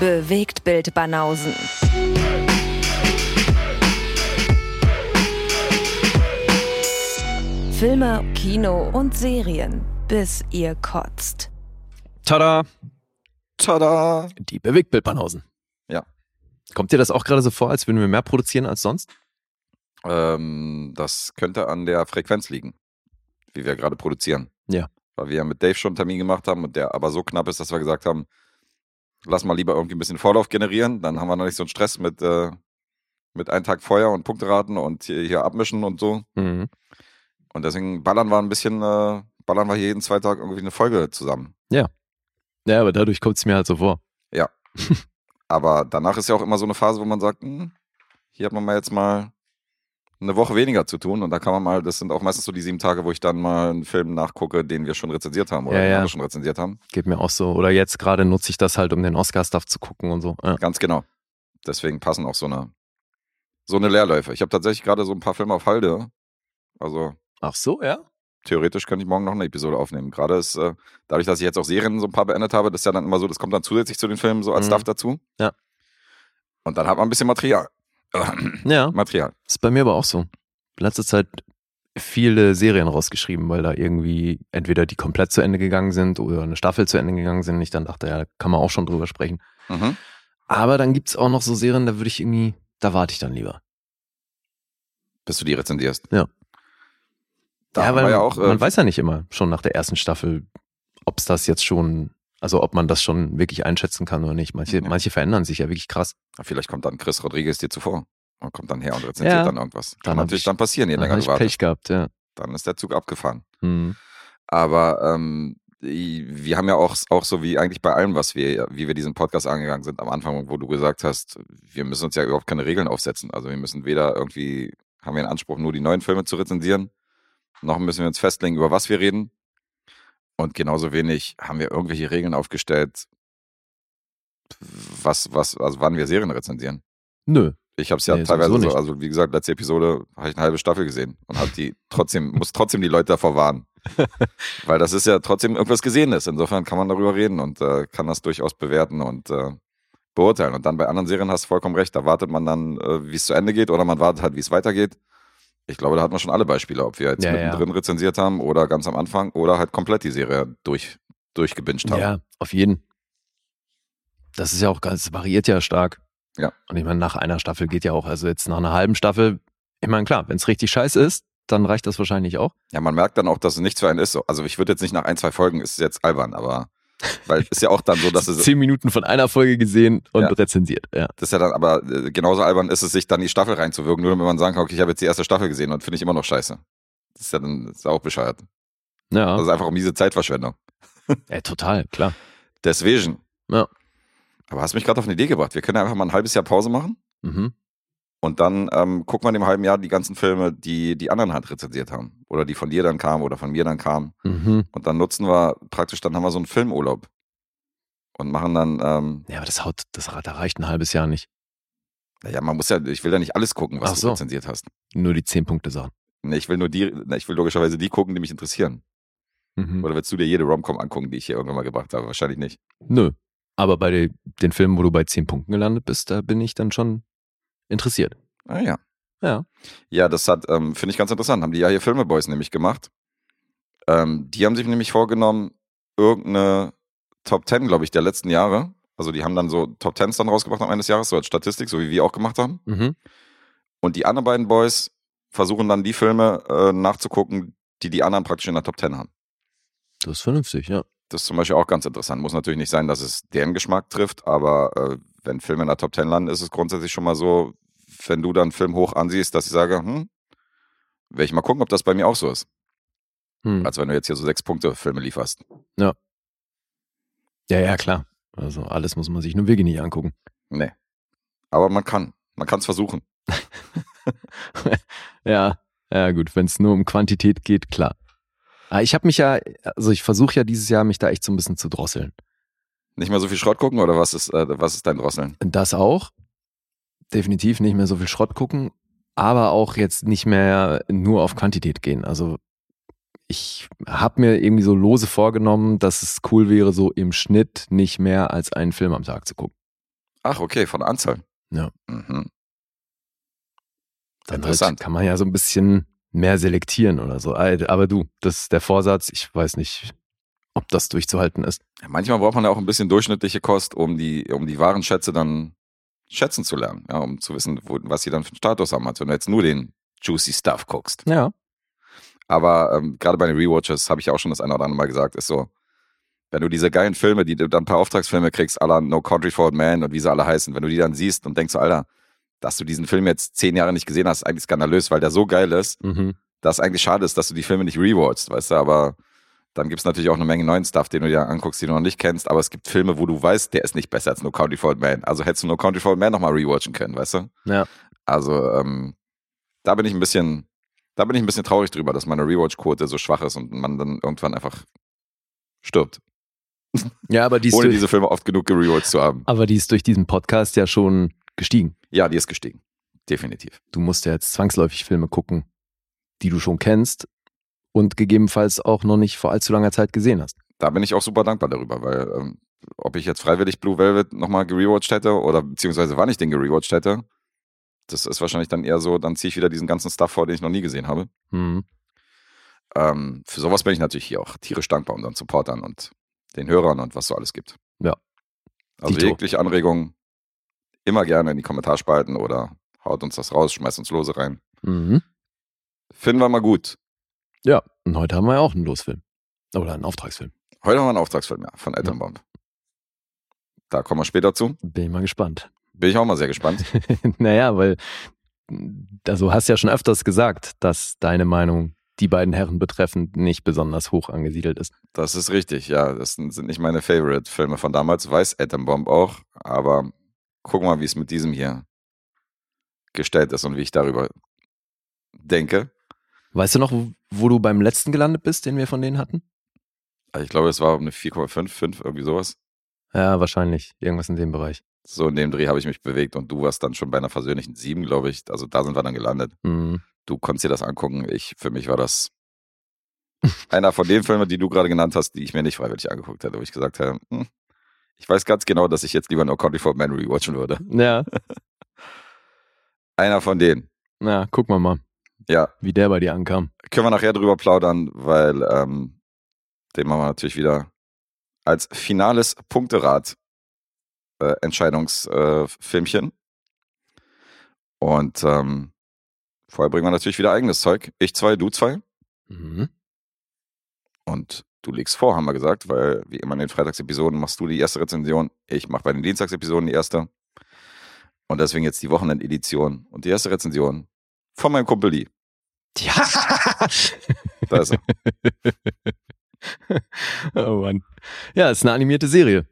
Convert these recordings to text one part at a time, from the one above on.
Bewegt Bild Banausen. Filme, Kino und Serien, bis ihr kotzt. Tada! Tada! Die Bewegtbildbanausen. Ja. Kommt dir das auch gerade so vor, als würden wir mehr produzieren als sonst? Ähm, das könnte an der Frequenz liegen, wie wir gerade produzieren. Ja. Weil wir ja mit Dave schon einen Termin gemacht haben und der aber so knapp ist, dass wir gesagt haben, lass mal lieber irgendwie ein bisschen Vorlauf generieren, dann haben wir noch nicht so einen Stress mit, äh, mit einem Tag Feuer und Punkteraten und hier, hier abmischen und so. Mhm. Und deswegen ballern wir ein bisschen, äh, ballern wir hier jeden zwei Tage irgendwie eine Folge zusammen. Ja, aber dadurch kommt es mir halt so vor. Aber danach ist ja auch immer so eine Phase, wo man sagt, hm, hier hat man mal jetzt mal eine Woche weniger zu tun und da kann man mal, das sind auch meistens so die sieben Tage, wo ich dann mal einen Film nachgucke, den wir schon rezensiert haben oder Ja, den ja. andere schon rezensiert haben. Geht mir auch so. Oder jetzt gerade nutze ich das halt, um den Oscar-Stuff zu gucken und so. Ja. Ganz genau. Deswegen passen auch so eine, so eine Leerläufe. Ich habe tatsächlich gerade so ein paar Filme auf Halde. Also Ach so, ja? theoretisch könnte ich morgen noch eine Episode aufnehmen. Gerade ist, äh, dadurch, dass ich jetzt auch Serien so ein paar beendet habe, das ist ja dann immer so, das kommt dann zusätzlich zu den Filmen so als Mhm. Stuff dazu. Ja. Und dann hat man ein bisschen Material. Ja, Material. ist bei mir aber auch so. Letzte Zeit viele Serien rausgeschrieben, weil da irgendwie entweder die komplett zu Ende gegangen sind oder eine Staffel zu Ende gegangen sind. Ich dann dachte, ja, kann man auch schon drüber sprechen. Mhm. Aber dann gibt's auch noch so Serien, da würde ich irgendwie, da warte ich dann lieber. Bis du die rezendierst. Ja. Da ja, weil ja man, auch, äh, man weiß ja nicht immer schon nach der ersten Staffel, ob's das jetzt schon, also ob man das schon wirklich einschätzen kann oder nicht. Manche, Ja. manche verändern sich ja wirklich krass. vielleicht kommt dann Chris Rodriguez dir zuvor. Und kommt dann her und rezensiert Ja. dann irgendwas. Kann Dann natürlich ich- dann passieren, je Dann länger du wartest. Pech gehabt, ja. Dann ist der Zug abgefahren. Hm. Aber ähm, wir haben ja auch, auch so wie eigentlich bei allem, was wir, wie wir diesen Podcast angegangen sind am Anfang, wo du gesagt hast, wir müssen uns ja überhaupt keine Regeln aufsetzen. Also wir müssen weder irgendwie, haben wir den Anspruch, nur die neuen Filme zu rezensieren, noch müssen wir uns festlegen, über was wir reden. Und genauso wenig haben wir irgendwelche Regeln aufgestellt, was, was, also wann wir Serien rezensieren. Nö. Ich habe es ja Nee, teilweise so, also wie gesagt, letzte Episode habe ich eine halbe Staffel gesehen und habe die trotzdem, muss trotzdem die Leute davor warnen. Weil das ist ja trotzdem irgendwas Gesehenes. Insofern kann man darüber reden und äh, kann das durchaus bewerten und äh, beurteilen. Und dann bei anderen Serien hast du vollkommen recht, da wartet man dann, äh, wie es zu Ende geht oder man wartet halt, wie es weitergeht. Ich glaube, da hat man schon alle Beispiele, ob wir jetzt Ja, ja. mittendrin rezensiert haben oder ganz am Anfang oder halt komplett die Serie durch, durchgebinged haben. Ja, auf jeden. Das ist ja auch ganz, variiert ja stark. Ja. Und ich meine, nach einer Staffel geht ja auch, also jetzt nach einer halben Staffel, ich meine, klar, wenn es richtig scheiße ist, dann reicht das wahrscheinlich auch. Ja, man merkt dann auch, dass es nichts für einen ist. So. Also ich würde jetzt nicht nach ein, zwei Folgen, ist jetzt albern, aber weil ist ja auch dann so, dass es Zehn Minuten von einer Folge gesehen und Ja. rezensiert. Ja. Das ist ja dann aber äh, genauso albern ist es, sich dann die Staffel reinzuwirken, nur damit man sagen kann, okay, ich habe jetzt die erste Staffel gesehen und finde ich immer noch scheiße. Das ist ja dann ist auch bescheuert. Ja, Das ist einfach um diese Zeitverschwendung. ja total, klar. Deswegen. Ja. Aber hast mich gerade auf eine Idee gebracht. Wir können ja einfach mal ein halbes Jahr Pause machen Mhm. Und dann ähm, gucken wir in dem halben Jahr die ganzen Filme, die die anderen halt rezensiert haben. Oder die von dir dann kamen oder von mir dann kamen. Mhm. Und dann nutzen wir praktisch, dann haben wir so einen Filmurlaub. Und machen dann, ähm, Ja, aber das haut, das da reicht ein halbes Jahr nicht. naja, man muss ja, ich will ja nicht alles gucken, was Ach du so. rezensiert hast. Nur die zehn Punkte Sachen. Nee, ich will nur die, ich will logischerweise die gucken, die mich interessieren. Mhm. Oder willst du dir jede Romcom angucken, die ich hier irgendwann mal gebracht habe? Wahrscheinlich nicht. Nö. Aber bei de, den Filmen, wo du bei zehn Punkten gelandet bist, da bin ich dann schon interessiert. Ah ja. Ja. Ja, das hat, ähm, finde ich ganz interessant. Haben die ja hier Filmeboys nämlich gemacht. Ähm, die haben sich nämlich vorgenommen, irgendeine Top 10, glaube ich, der letzten Jahre. Also die haben dann so Top 10s dann rausgebracht am Ende des Jahres, so als Statistik, so wie wir auch gemacht haben. Mhm. Und die anderen beiden Boys versuchen dann die Filme äh, nachzugucken, die die anderen praktisch in der Top 10 haben. Das ist vernünftig, ja. Das ist zum Beispiel auch ganz interessant. Muss natürlich nicht sein, dass es deren Geschmack trifft, aber äh, wenn Filme in der Top 10 landen, ist es grundsätzlich schon mal so, wenn du dann einen Film hoch ansiehst, dass ich sage, hm, werde ich mal gucken, ob das bei mir auch so ist. Hm. Als wenn du jetzt hier so sechs Punkte Filme lieferst. Ja, ja, klar. Also alles muss man sich nur wirklich nicht angucken. Nee. Aber man kann. Man kann es versuchen. ja, ja gut, wenn es nur um Quantität geht, klar. Aber ich habe mich ja, also ich versuche ja dieses Jahr, mich da echt so ein bisschen zu drosseln. Nicht mehr so viel Schrott gucken oder was ist, äh, was ist dein Drosseln? Das auch. Definitiv nicht mehr so viel Schrott gucken, aber auch jetzt nicht mehr nur auf Quantität gehen. Also ich habe mir irgendwie so lose vorgenommen, dass es cool wäre, so im Schnitt nicht mehr als einen Film am Tag zu gucken. Ach, okay, von Anzahl. Ja. Mhm. Dann halt Interessant. kann man ja so ein bisschen mehr selektieren oder so. Aber du, das ist der Vorsatz. Ich weiß nicht, ob das durchzuhalten ist. Ja, manchmal braucht man ja auch ein bisschen durchschnittliche Kost, um die, um die wahren Schätze dann schätzen zu lernen, ja, um zu wissen, wo, was sie dann für einen Status haben, als wenn du jetzt nur den juicy Stuff guckst. Ja. Aber ähm, gerade bei den Rewatches habe ich auch schon das eine oder andere Mal gesagt, ist so, wenn du diese geilen Filme, die du dann per Auftragsfilme kriegst, aller No Country for Old Man und wie sie alle heißen, wenn du die dann siehst und denkst so, Alter, dass du diesen Film jetzt zehn Jahre nicht gesehen hast, ist eigentlich skandalös, weil der so geil ist, Mhm. dass eigentlich schade ist, dass du die Filme nicht rewatchst, weißt du, aber dann gibt's natürlich auch eine Menge neuen Stuff, den du dir anguckst, den du noch nicht kennst, aber es gibt Filme, wo du weißt, der ist nicht besser als No Country for Old Man. Also hättest du No Country for Old Man nochmal rewatchen können, weißt du? Ja. Also, ähm, da bin ich ein bisschen, da bin ich ein bisschen traurig drüber, dass meine Rewatch-Quote so schwach ist und man dann irgendwann einfach stirbt, Ja, aber die, ist ohne diese Filme oft genug gerewatcht zu haben. aber die ist durch diesen Podcast ja schon gestiegen. Ja, die ist gestiegen. Definitiv. Du musst ja jetzt zwangsläufig Filme gucken, die du schon kennst und gegebenenfalls auch noch nicht vor allzu langer Zeit gesehen hast. Da bin ich auch super dankbar darüber, weil ähm, ob ich jetzt freiwillig Blue Velvet nochmal gerewatcht hätte oder beziehungsweise wann ich den gerewatcht hätte, das ist wahrscheinlich dann eher so, dann ziehe ich wieder diesen ganzen Stuff vor, den ich noch nie gesehen habe. Mhm. Ähm, für sowas bin ich natürlich hier auch tierisch dankbar unseren Supportern und den Hörern und was so alles gibt. Ja. Also Dito. jegliche Anregungen immer gerne in die Kommentarspalten oder haut uns das raus, schmeißt uns Lose rein. Mhm. Finden wir mal gut. Ja, und heute haben wir ja auch einen Losfilm. Oder einen Auftragsfilm. Heute haben wir einen Auftragsfilm ja, von Elternbomb. Da kommen wir später zu. Bin ich mal gespannt. Bin ich auch mal sehr gespannt. naja, weil also hast ja schon öfters gesagt, dass deine Meinung die beiden Herren betreffend nicht besonders hoch angesiedelt ist. Das ist richtig, ja. Das sind nicht meine Favorite-Filme von damals, weiß Atom Bomb auch. Aber guck mal, wie es mit diesem hier gestellt ist und wie ich darüber denke. Weißt du noch, wo, du beim letzten gelandet bist, den wir von denen hatten? Also ich glaube, es war eine 4,5, 5, irgendwie sowas. Ja, wahrscheinlich. Irgendwas in dem Bereich. So in dem Dreh habe ich mich bewegt und du warst dann schon bei einer versöhnlichen 7, glaube ich. Also da sind wir dann gelandet. Mhm. Du konntest dir das angucken. Ich, für mich war das einer von den Filmen, die du gerade genannt hast, die ich mir nicht freiwillig angeguckt hätte, wo ich gesagt habe, hm, ich weiß ganz genau, dass ich jetzt lieber No Country for Man rewatchen würde. Ja, Einer von denen. na, gucken wir mal, Ja, wie der bei dir ankam. können wir nachher drüber plaudern, weil ähm, den machen wir natürlich wieder als finales Punkterad äh, Entscheidungsfilmchen. Und ähm, vorher bringen wir natürlich wieder eigenes Zeug. Ich zwei, du zwei. Mhm. Und du legst vor, haben wir gesagt, weil wie immer in den Freitagsepisoden machst du die erste Rezension. Ich mache bei den Dienstagsepisoden die erste. Und deswegen jetzt die Wochenendedition und die erste Rezension von meinem Kumpel Lee. Ja. Da ist er. oh Mann. Ja, ist eine animierte Serie.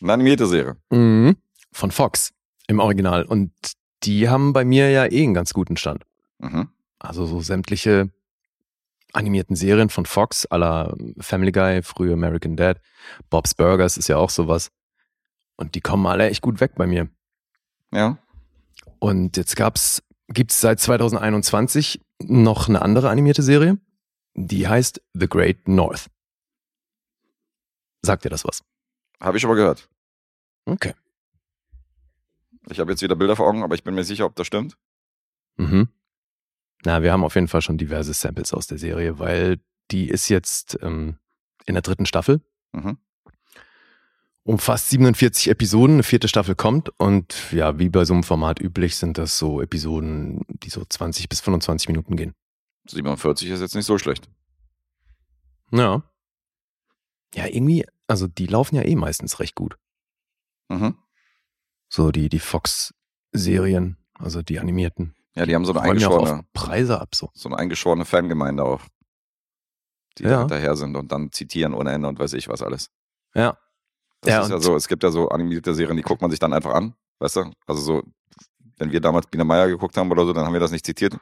Eine animierte Serie. Mhm. Von Fox im Original. Und die haben bei mir ja eh einen ganz guten Stand. Mhm. Also so sämtliche animierten Serien von Fox, aller Family Guy, früher American Dad, Bob's Burgers ist ja auch sowas. Und die kommen alle echt gut weg bei mir. Ja. Und jetzt gab's, gibt's seit 2021 noch eine andere animierte Serie, die heißt The Great North. Sagt dir das was? Habe ich schon mal gehört. Okay. Ich habe jetzt wieder Bilder vor Augen, aber ich bin mir sicher, ob das stimmt. Mhm. Na, wir haben auf jeden Fall schon diverse Samples aus der Serie, weil die ist jetzt ähm, in der dritten Staffel. Mhm. Umfasst 47 Episoden, eine vierte Staffel kommt und ja, wie bei so einem Format üblich sind das so Episoden, die so 20 bis 25 Minuten gehen. 47 ist jetzt nicht so schlecht. Ja. Ja, irgendwie, also die laufen ja eh meistens recht gut. Mhm. So die, die Fox-Serien, also die animierten. Ja, die haben so eine eingeschworene, Preise ab so. so eine eingeschworene Fangemeinde auch. Die Ja. da hinterher sind und dann zitieren ohne Ende und weiß ich was alles. Ja. Das Ja, ist ja so, es gibt ja so animierte Serien, die guckt man sich dann einfach an, weißt du? Also so, wenn wir damals Biene Meier geguckt haben oder so, dann haben wir das nicht zitiert.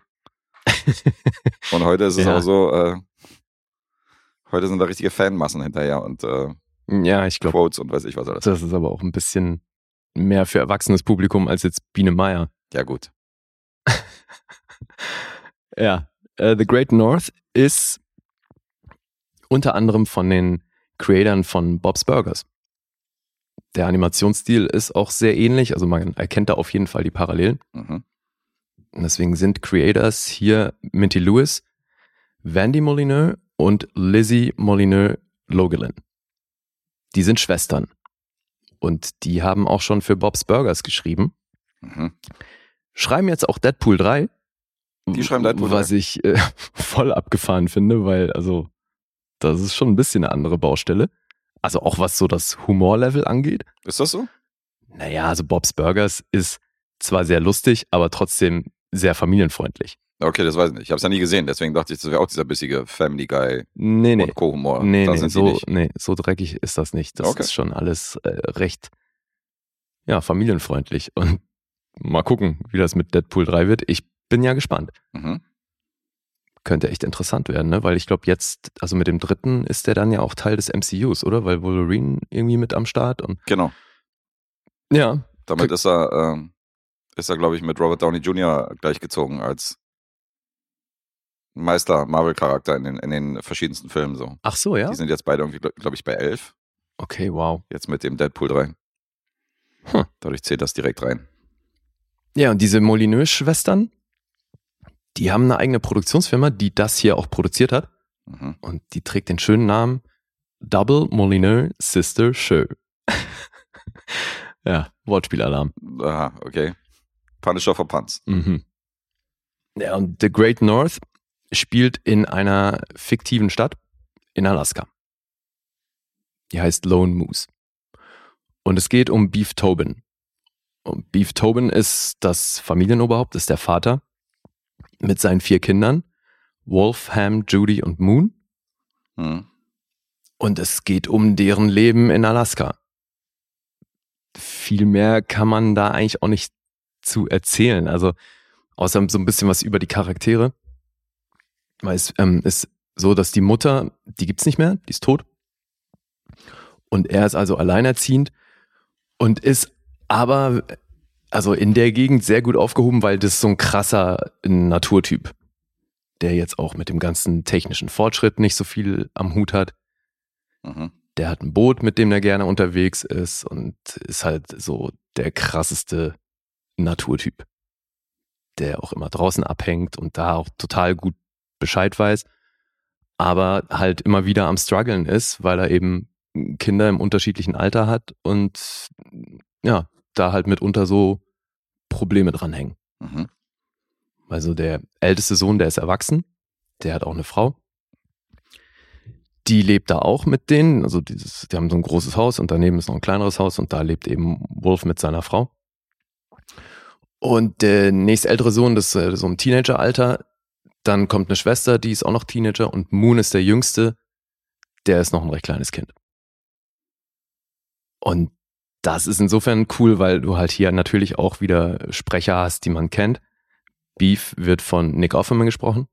Und heute ist es Ja. aber so, äh, heute sind da richtige Fanmassen hinterher und äh, Ja, ich glaube, Quotes und weiß ich was alles. das ist aber auch ein bisschen mehr für erwachsenes Publikum als jetzt Biene Meier. Ja, gut. Ja, äh, The Great North ist unter anderem von den Creatoren von Bob's Burgers. Der Animationsstil ist auch sehr ähnlich, also man erkennt da auf jeden Fall die Parallelen. Mhm. Und deswegen sind Creators hier Minty Lewis, Vandy Molyneux und Lizzie Molyneux Logelin. Die sind Schwestern. Und die haben auch schon für Bob's Burgers geschrieben. Mhm. Schreiben jetzt auch Deadpool 3. Die schreiben Deadpool Was 3? ich äh, voll abgefahren finde, weil, also, das ist schon ein bisschen eine andere Baustelle. Also auch was so das Humorlevel angeht. Ist das so? Naja, also Bob's Burgers ist zwar sehr lustig, aber trotzdem sehr familienfreundlich. Okay, das weiß ich nicht. Ich habe es ja nie gesehen, deswegen dachte ich, das wäre auch dieser bissige Family Guy Nee, nee. und Co-Humor. Nee, da nee, so, nee, so dreckig ist das nicht. Das Okay. ist schon alles äh, recht, ja, familienfreundlich. Und mal gucken, wie das mit Deadpool 3 wird. Ich bin ja gespannt. Mhm. Könnte echt interessant werden, ne? Weil ich glaube, jetzt, also mit dem dritten ist der dann ja auch Teil des MCUs, oder? Weil Wolverine irgendwie mit am Start und Genau. ja, Damit ist er, ähm, ist er, glaube ich, mit Robert Downey Jr. gleichgezogen als Meister Marvel-Charakter in den, in den verschiedensten Filmen so. ach so, ja? Die sind jetzt beide irgendwie, glaube ich, bei elf. Okay, wow. Jetzt mit dem Deadpool 3. Hm. Dadurch zählt das direkt rein. Ja, und diese Molyneux-Schwestern, die haben eine eigene Produktionsfirma, die das hier auch produziert hat. Mhm. Und die trägt den schönen Namen Double Molyneux Sister Show. ja, Wortspielalarm. Aha, okay. Punisher for Punts. Mhm. Ja, und The Great North spielt in einer fiktiven Stadt in Alaska. Die heißt Lone Moose. Und es geht um Beef Tobin. Und Beef Tobin ist das Familienoberhaupt, ist der Vater mit seinen vier Kindern, Wolfham, Judy und Moon. Mhm. Und es geht um deren Leben in Alaska. Viel mehr kann man da eigentlich auch nicht zu erzählen. Also außer so ein bisschen was über die Charaktere. Weil es ähm, ist so, dass die Mutter, die gibt's nicht mehr, die ist tot. Und er ist also alleinerziehend und ist aber also in der Gegend sehr gut aufgehoben, weil das ist so ein krasser Naturtyp, der jetzt auch mit dem ganzen technischen Fortschritt nicht so viel am Hut hat Mhm. der hat ein Boot, mit dem er gerne unterwegs ist und ist halt so der krasseste Naturtyp, der auch immer draußen abhängt und da auch total gut Bescheid weiß, aber halt immer wieder am struggeln ist, weil er eben Kinder im unterschiedlichen Alter hat und ja, da halt mitunter so Probleme dranhängen. Mhm. Also der älteste Sohn, der ist erwachsen, der hat auch eine Frau. Die lebt da auch mit denen, also dieses, die haben so ein großes Haus und daneben ist noch ein kleineres Haus und da lebt eben Wolf mit seiner Frau. Und der nächstältere Sohn, das ist äh, so im Teenageralter, dann kommt eine Schwester, die ist auch noch Teenager und Moon ist der jüngste, der ist noch ein recht kleines Kind. Und das ist insofern cool, weil du halt hier natürlich auch wieder Sprecher hast, die man kennt. Beef wird von Nick Offerman gesprochen.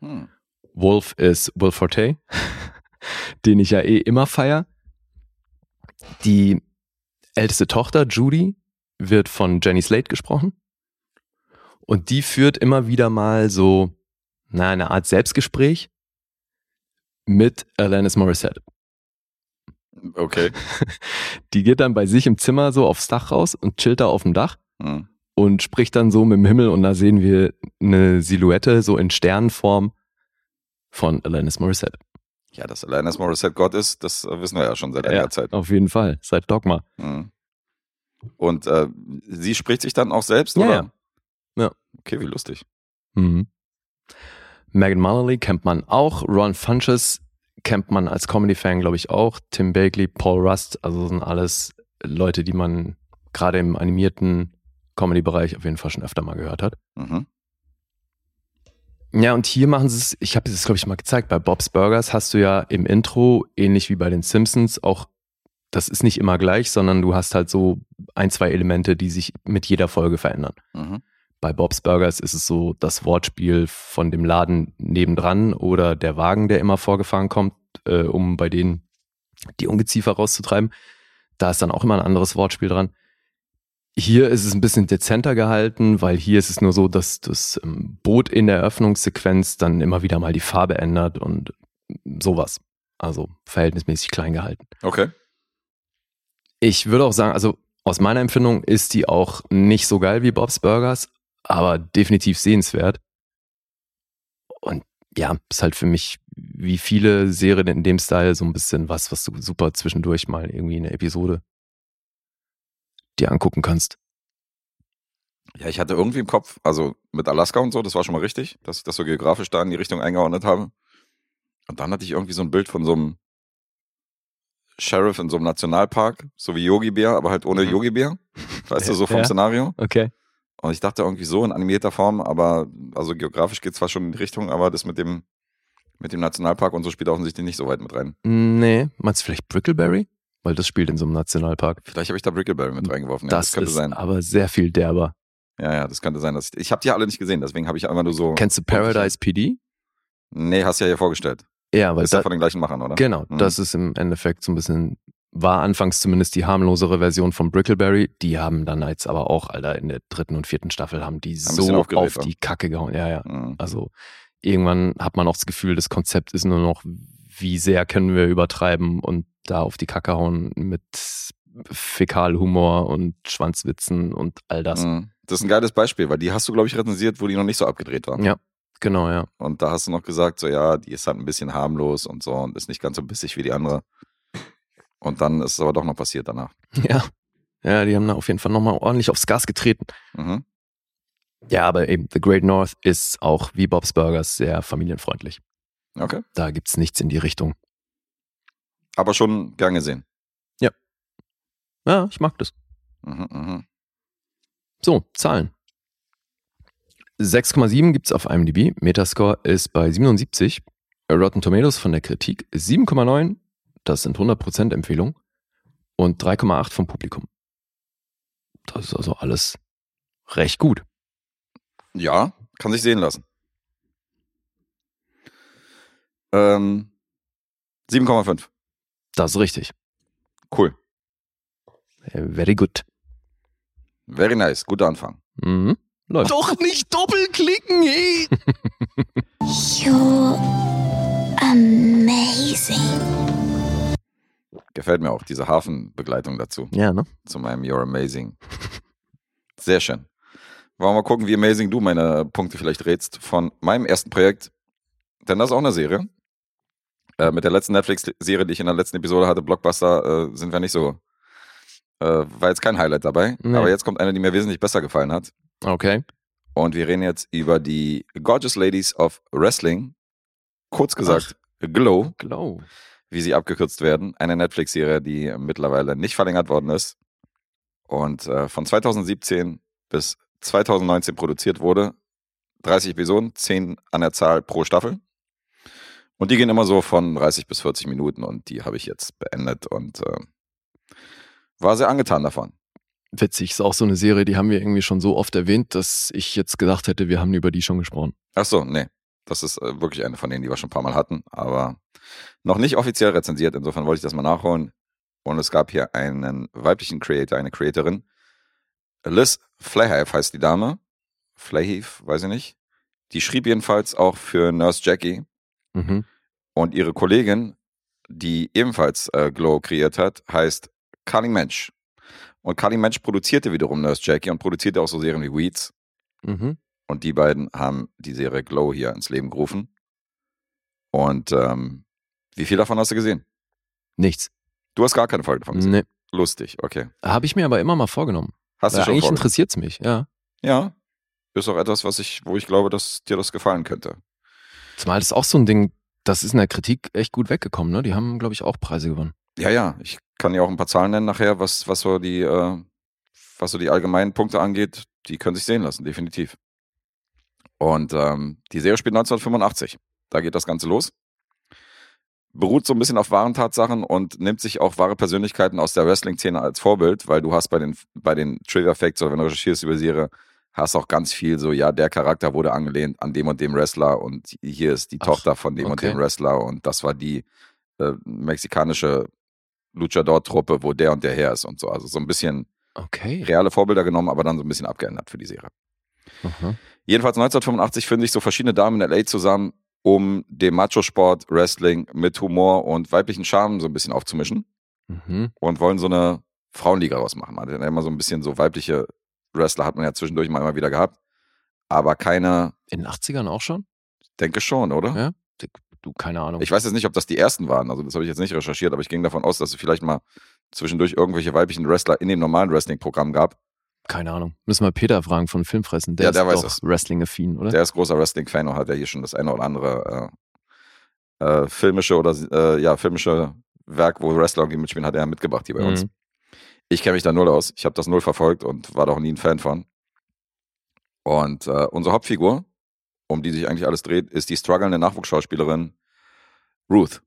Hm. Wolf ist Will Forte, den ich ja eh immer feier. Die älteste Tochter, Judy, wird von Jenny Slate gesprochen. Und die führt immer wieder mal so, na, eine Art Selbstgespräch mit Alanis Morissette. Okay. Die geht dann bei sich im Zimmer so aufs Dach raus und chillt da auf dem Dach Hm. und spricht dann so mit dem Himmel und da sehen wir eine Silhouette so in Sternenform von Alanis Morissette. Ja, dass Alanis Morissette Gott ist, das wissen wir ja schon seit Ja. einiger Zeit. Auf jeden Fall, seit Dogma. Mhm. Und äh, sie spricht sich dann auch selbst, Ja, oder? ja. Ja. Okay, wie lustig. Mhm. Megan Mullally kennt man auch. Ron Funches kennt man als Comedy-Fan, glaube ich, auch. Tim Bagley, Paul Rust, also sind alles Leute, die man gerade im animierten Comedy-Bereich auf jeden Fall schon öfter mal gehört hat. Mhm. Ja, und hier machen sie es, ich habe es, glaube ich, mal gezeigt, bei Bob's Burgers hast du ja im Intro, ähnlich wie bei den Simpsons, auch, das ist nicht immer gleich, sondern du hast halt so ein, zwei Elemente, die sich mit jeder Folge verändern. Mhm. Bei Bob's Burgers ist es so das Wortspiel von dem Laden nebendran oder der Wagen, der immer vorgefahren kommt, äh, um bei denen die Ungeziefer rauszutreiben. Da ist dann auch immer ein anderes Wortspiel dran. Hier ist es ein bisschen dezenter gehalten, weil hier ist es nur so, dass das ähm, Boot in der Eröffnungssequenz dann immer wieder mal die Farbe ändert und sowas. Also verhältnismäßig klein gehalten. Okay. Ich würde auch sagen, also aus meiner Empfindung ist die auch nicht so geil wie Bob's Burgers, aber definitiv sehenswert. Und ja, ist halt für mich wie viele Serien in dem Style so ein bisschen was, was du super zwischendurch mal irgendwie eine Episode dir angucken kannst. Ja, ich hatte irgendwie im Kopf, also mit Alaska und so, das war schon mal richtig, dass ich das so geografisch da in die Richtung eingeordnet habe. Und dann hatte ich irgendwie so ein Bild von so einem Sheriff in so einem Nationalpark, so wie Yogi Bär, aber halt ohne Mhm. Yogi Bär. Weißt du, so vom Ja. Szenario. Okay. Und ich dachte irgendwie so in animierter Form, aber also geografisch geht zwar schon in die Richtung, aber das mit dem, mit dem Nationalpark und so spielt offensichtlich nicht so weit mit rein. Nee, meinst du vielleicht Brickleberry? Weil das spielt in so einem Nationalpark. Vielleicht habe ich da Brickleberry mit reingeworfen. Ja, das, das, könnte ist sein. aber sehr viel derber. Ja, ja, das könnte sein. Dass ich ich habe die alle nicht gesehen, deswegen habe ich einfach nur so. Kennst du Paradise PD? Nee, hast du ja hier vorgestellt. Ja, weil Ist ja da, von den gleichen Machern, oder? genau, Mhm. das ist im Endeffekt so ein bisschen, war anfangs zumindest die harmlosere Version von Brickleberry. Die haben dann jetzt aber auch, Alter, in der dritten und vierten Staffel haben die bisschen so auf die Kacke gehauen. Ja, ja. Mhm. Also irgendwann hat man auch das Gefühl, das Konzept ist nur noch, wie sehr können wir übertreiben und da auf die Kacke hauen mit Fäkalhumor und Schwanzwitzen und all das. Mhm. Das ist ein geiles Beispiel, weil die hast du, glaube ich, rezensiert, wo die noch nicht so abgedreht war. Ja. Genau, ja. Und da hast du noch gesagt, so ja, die ist halt ein bisschen harmlos und so und ist nicht ganz so bissig wie die andere. Und dann ist es aber doch noch passiert danach. Ja. Ja, die haben da auf jeden Fall nochmal ordentlich aufs Gas getreten. Mhm. Ja, aber eben, The Great North ist auch wie Bob's Burgers sehr familienfreundlich. Okay. Da gibt's nichts in die Richtung. Aber schon gern gesehen. Ja, ich mag das. Mhm, mhm. So, Zahlen. 6,7 gibt's auf IMDb. Metascore ist bei 77. Rotten Tomatoes von der Kritik ist 7,9. Das sind 100% Empfehlung. Und 3,8 vom Publikum. Das ist also alles recht gut. Ja, kann sich sehen lassen. Ähm, 7,5. Das ist richtig. Cool. Äh, Very good. Very nice. Guter Anfang. Mhm. Läuft. Doch nicht doppelklicken, hey! You're amazing. Gefällt mir auch diese Hafenbegleitung dazu. Ja, ne? Zu meinem You're Amazing. Sehr schön. Wollen wir mal gucken, wie amazing du meine Punkte vielleicht rätst von meinem ersten Projekt. Denn das ist auch eine Serie. Äh, mit der letzten Netflix-Serie, die ich in der letzten Episode hatte, Blockbuster, äh, sind wir nicht so. Äh, war jetzt kein Highlight dabei. Nee. Aber jetzt kommt eine, die mir wesentlich besser gefallen hat. Okay. Und wir reden jetzt über die Gorgeous Ladies of Wrestling. Kurz gesagt, Glow, Glow. Wie sie abgekürzt werden. Eine Netflix-Serie, die mittlerweile nicht verlängert worden ist. Und äh, von 2017 bis 2019 produziert wurde. 30 Episoden, 10 an der Zahl pro Staffel. Und die gehen immer so von 30 bis 40 Minuten und die habe ich jetzt beendet und äh, war sehr angetan davon. Witzig, ist auch so eine Serie, die haben wir irgendwie schon so oft erwähnt, dass ich jetzt gedacht hätte, wir haben über die schon gesprochen. Ach so, nee. Das ist äh, wirklich eine von denen, die wir schon ein paar Mal hatten, aber noch nicht offiziell rezensiert. Insofern wollte ich das mal nachholen. Und es gab hier einen weiblichen Creator, eine Creatorin. Liz Flahav heißt die Dame. Flahav, weiß ich nicht. Die schrieb jedenfalls auch für Nurse Jackie. Mhm. Und ihre Kollegin, die ebenfalls äh, Glow kreiert hat, heißt Carly Mensch. Und Carly Mensch produzierte wiederum Nurse Jackie und produzierte auch so Serien wie Weeds. Mhm. Und die beiden haben die Serie Glow hier ins Leben gerufen. Und ähm, wie viel davon hast du gesehen? Nichts. Du hast gar keine Folge davon gesehen. Nee. Lustig, okay. Habe ich mir aber immer mal vorgenommen. Hast du Weil schon eigentlich interessiert es mich, ja. Ja. Ist auch etwas, was ich, wo ich glaube, dass dir das gefallen könnte. Zumal das ist auch so ein Ding, das ist in der Kritik echt gut weggekommen, ne? Die haben, glaube ich, auch Preise gewonnen. Ja, ja. Ich kann dir auch ein paar Zahlen nennen nachher, was, was so die, äh, was so die allgemeinen Punkte angeht. Die können sich sehen lassen, definitiv. Und ähm, die Serie spielt 1985. Da geht das Ganze los. Beruht so ein bisschen auf wahren Tatsachen und nimmt sich auch wahre Persönlichkeiten aus der Wrestling-Szene als Vorbild, weil du hast bei den, bei den Trigger Facts oder wenn du recherchierst über die Serie, hast auch ganz viel so, ja, der Charakter wurde angelehnt an dem und dem Wrestler und hier ist die Ach, Tochter von dem und okay. dem Wrestler und das war die äh, mexikanische Luchador-Truppe, wo der und der her ist und so. Also so ein bisschen Okay. reale Vorbilder genommen, aber dann so ein bisschen abgeändert für die Serie. Aha. Jedenfalls 1985 finden sich so verschiedene Damen in LA zusammen, um dem Macho-Sport, Wrestling mit Humor und weiblichen Charme so ein bisschen aufzumischen Mhm. und wollen so eine Frauenliga rausmachen. Man hat ja immer so ein bisschen so weibliche Wrestler hat man ja zwischendurch mal immer wieder gehabt. Aber keine, In den 80ern auch schon? denke schon, oder? Ja. Du, keine Ahnung. Ich weiß jetzt nicht, ob das die ersten waren, also das habe ich jetzt nicht recherchiert, aber ich ging davon aus, dass es vielleicht mal zwischendurch irgendwelche weiblichen Wrestler in dem normalen Wrestling-Programm gab. Keine Ahnung. Müssen wir Peter fragen von Filmfressen. Der Ja, der ist weiß doch es. Wrestling-affin, oder? Der ist großer Wrestling-Fan und hat ja hier schon das eine oder andere äh, äh, filmische oder äh, ja, filmische Werk, wo Wrestler irgendwie mitspielen, hat er mitgebracht hier bei uns. Mhm. Ich kenne mich da null aus. Ich habe das null verfolgt und war da auch nie ein Fan von. Und äh, unsere Hauptfigur, um die sich eigentlich alles dreht, ist die strugglende Nachwuchsschauspielerin Ruth.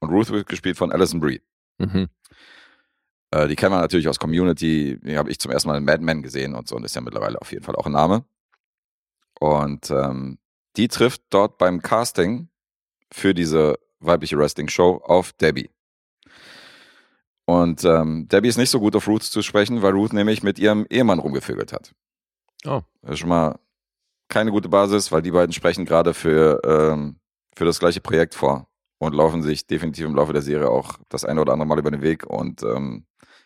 Und Ruth wird gespielt von Alison Brie. Mhm. Äh, die kennen wir natürlich aus Community. Die habe ich zum ersten Mal in Mad Men gesehen und so. Und ist ja mittlerweile auf jeden Fall auch ein Name. Und ähm, die trifft dort beim Casting für diese weibliche Wrestling-Show auf Debbie. Und ähm, Debbie ist nicht so gut auf Ruth zu sprechen, weil Ruth nämlich mit ihrem Ehemann rumgevögelt hat. Oh. Das ist schon mal keine gute Basis, weil die beiden sprechen gerade für, ähm, für das gleiche Projekt vor und laufen sich definitiv im Laufe der Serie auch das eine oder andere Mal über den Weg und ähm,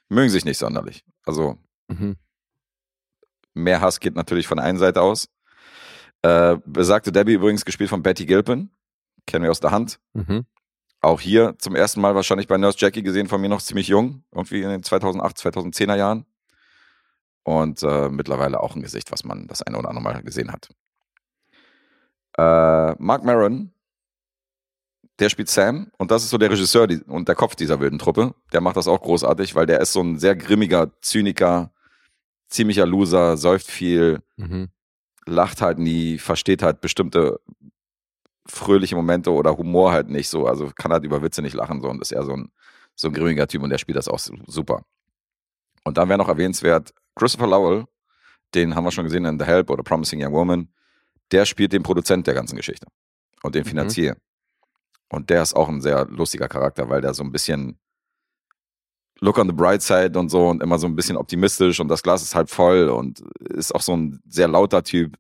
mögen sich nicht sonderlich. Also Mhm. mehr Hass geht natürlich von der einen Seite aus. Äh, besagte Debbie übrigens gespielt von Betty Gilpin, kennen wir aus der Hand. Mhm. Auch hier zum ersten Mal wahrscheinlich bei Nurse Jackie gesehen, von mir noch ziemlich jung, irgendwie in den 2008, 2010er Jahren. Und äh, mittlerweile auch ein Gesicht, was man das eine oder andere Mal gesehen hat. Äh, Mark Maron, der spielt Sam und das ist so der Regisseur die, und der Kopf dieser wilden Truppe. Der macht das auch großartig, weil der ist so ein sehr grimmiger Zyniker, ziemlicher Loser, säuft viel, Mhm. lacht halt nie, versteht halt bestimmte fröhliche Momente oder Humor halt nicht so, also kann halt über Witze nicht lachen so und ist eher so ein, so ein grimmiger Typ und der spielt das auch su- super. Und dann wäre noch erwähnenswert, Christopher Lowell, den haben wir schon gesehen in The Help oder Promising Young Woman, der spielt den Produzent der ganzen Geschichte und den Mhm. Und der ist auch ein sehr lustiger Charakter, weil der so ein bisschen Look on the bright side und so und immer so ein bisschen optimistisch und das Glas ist halb voll und ist auch so ein sehr lauter Typ.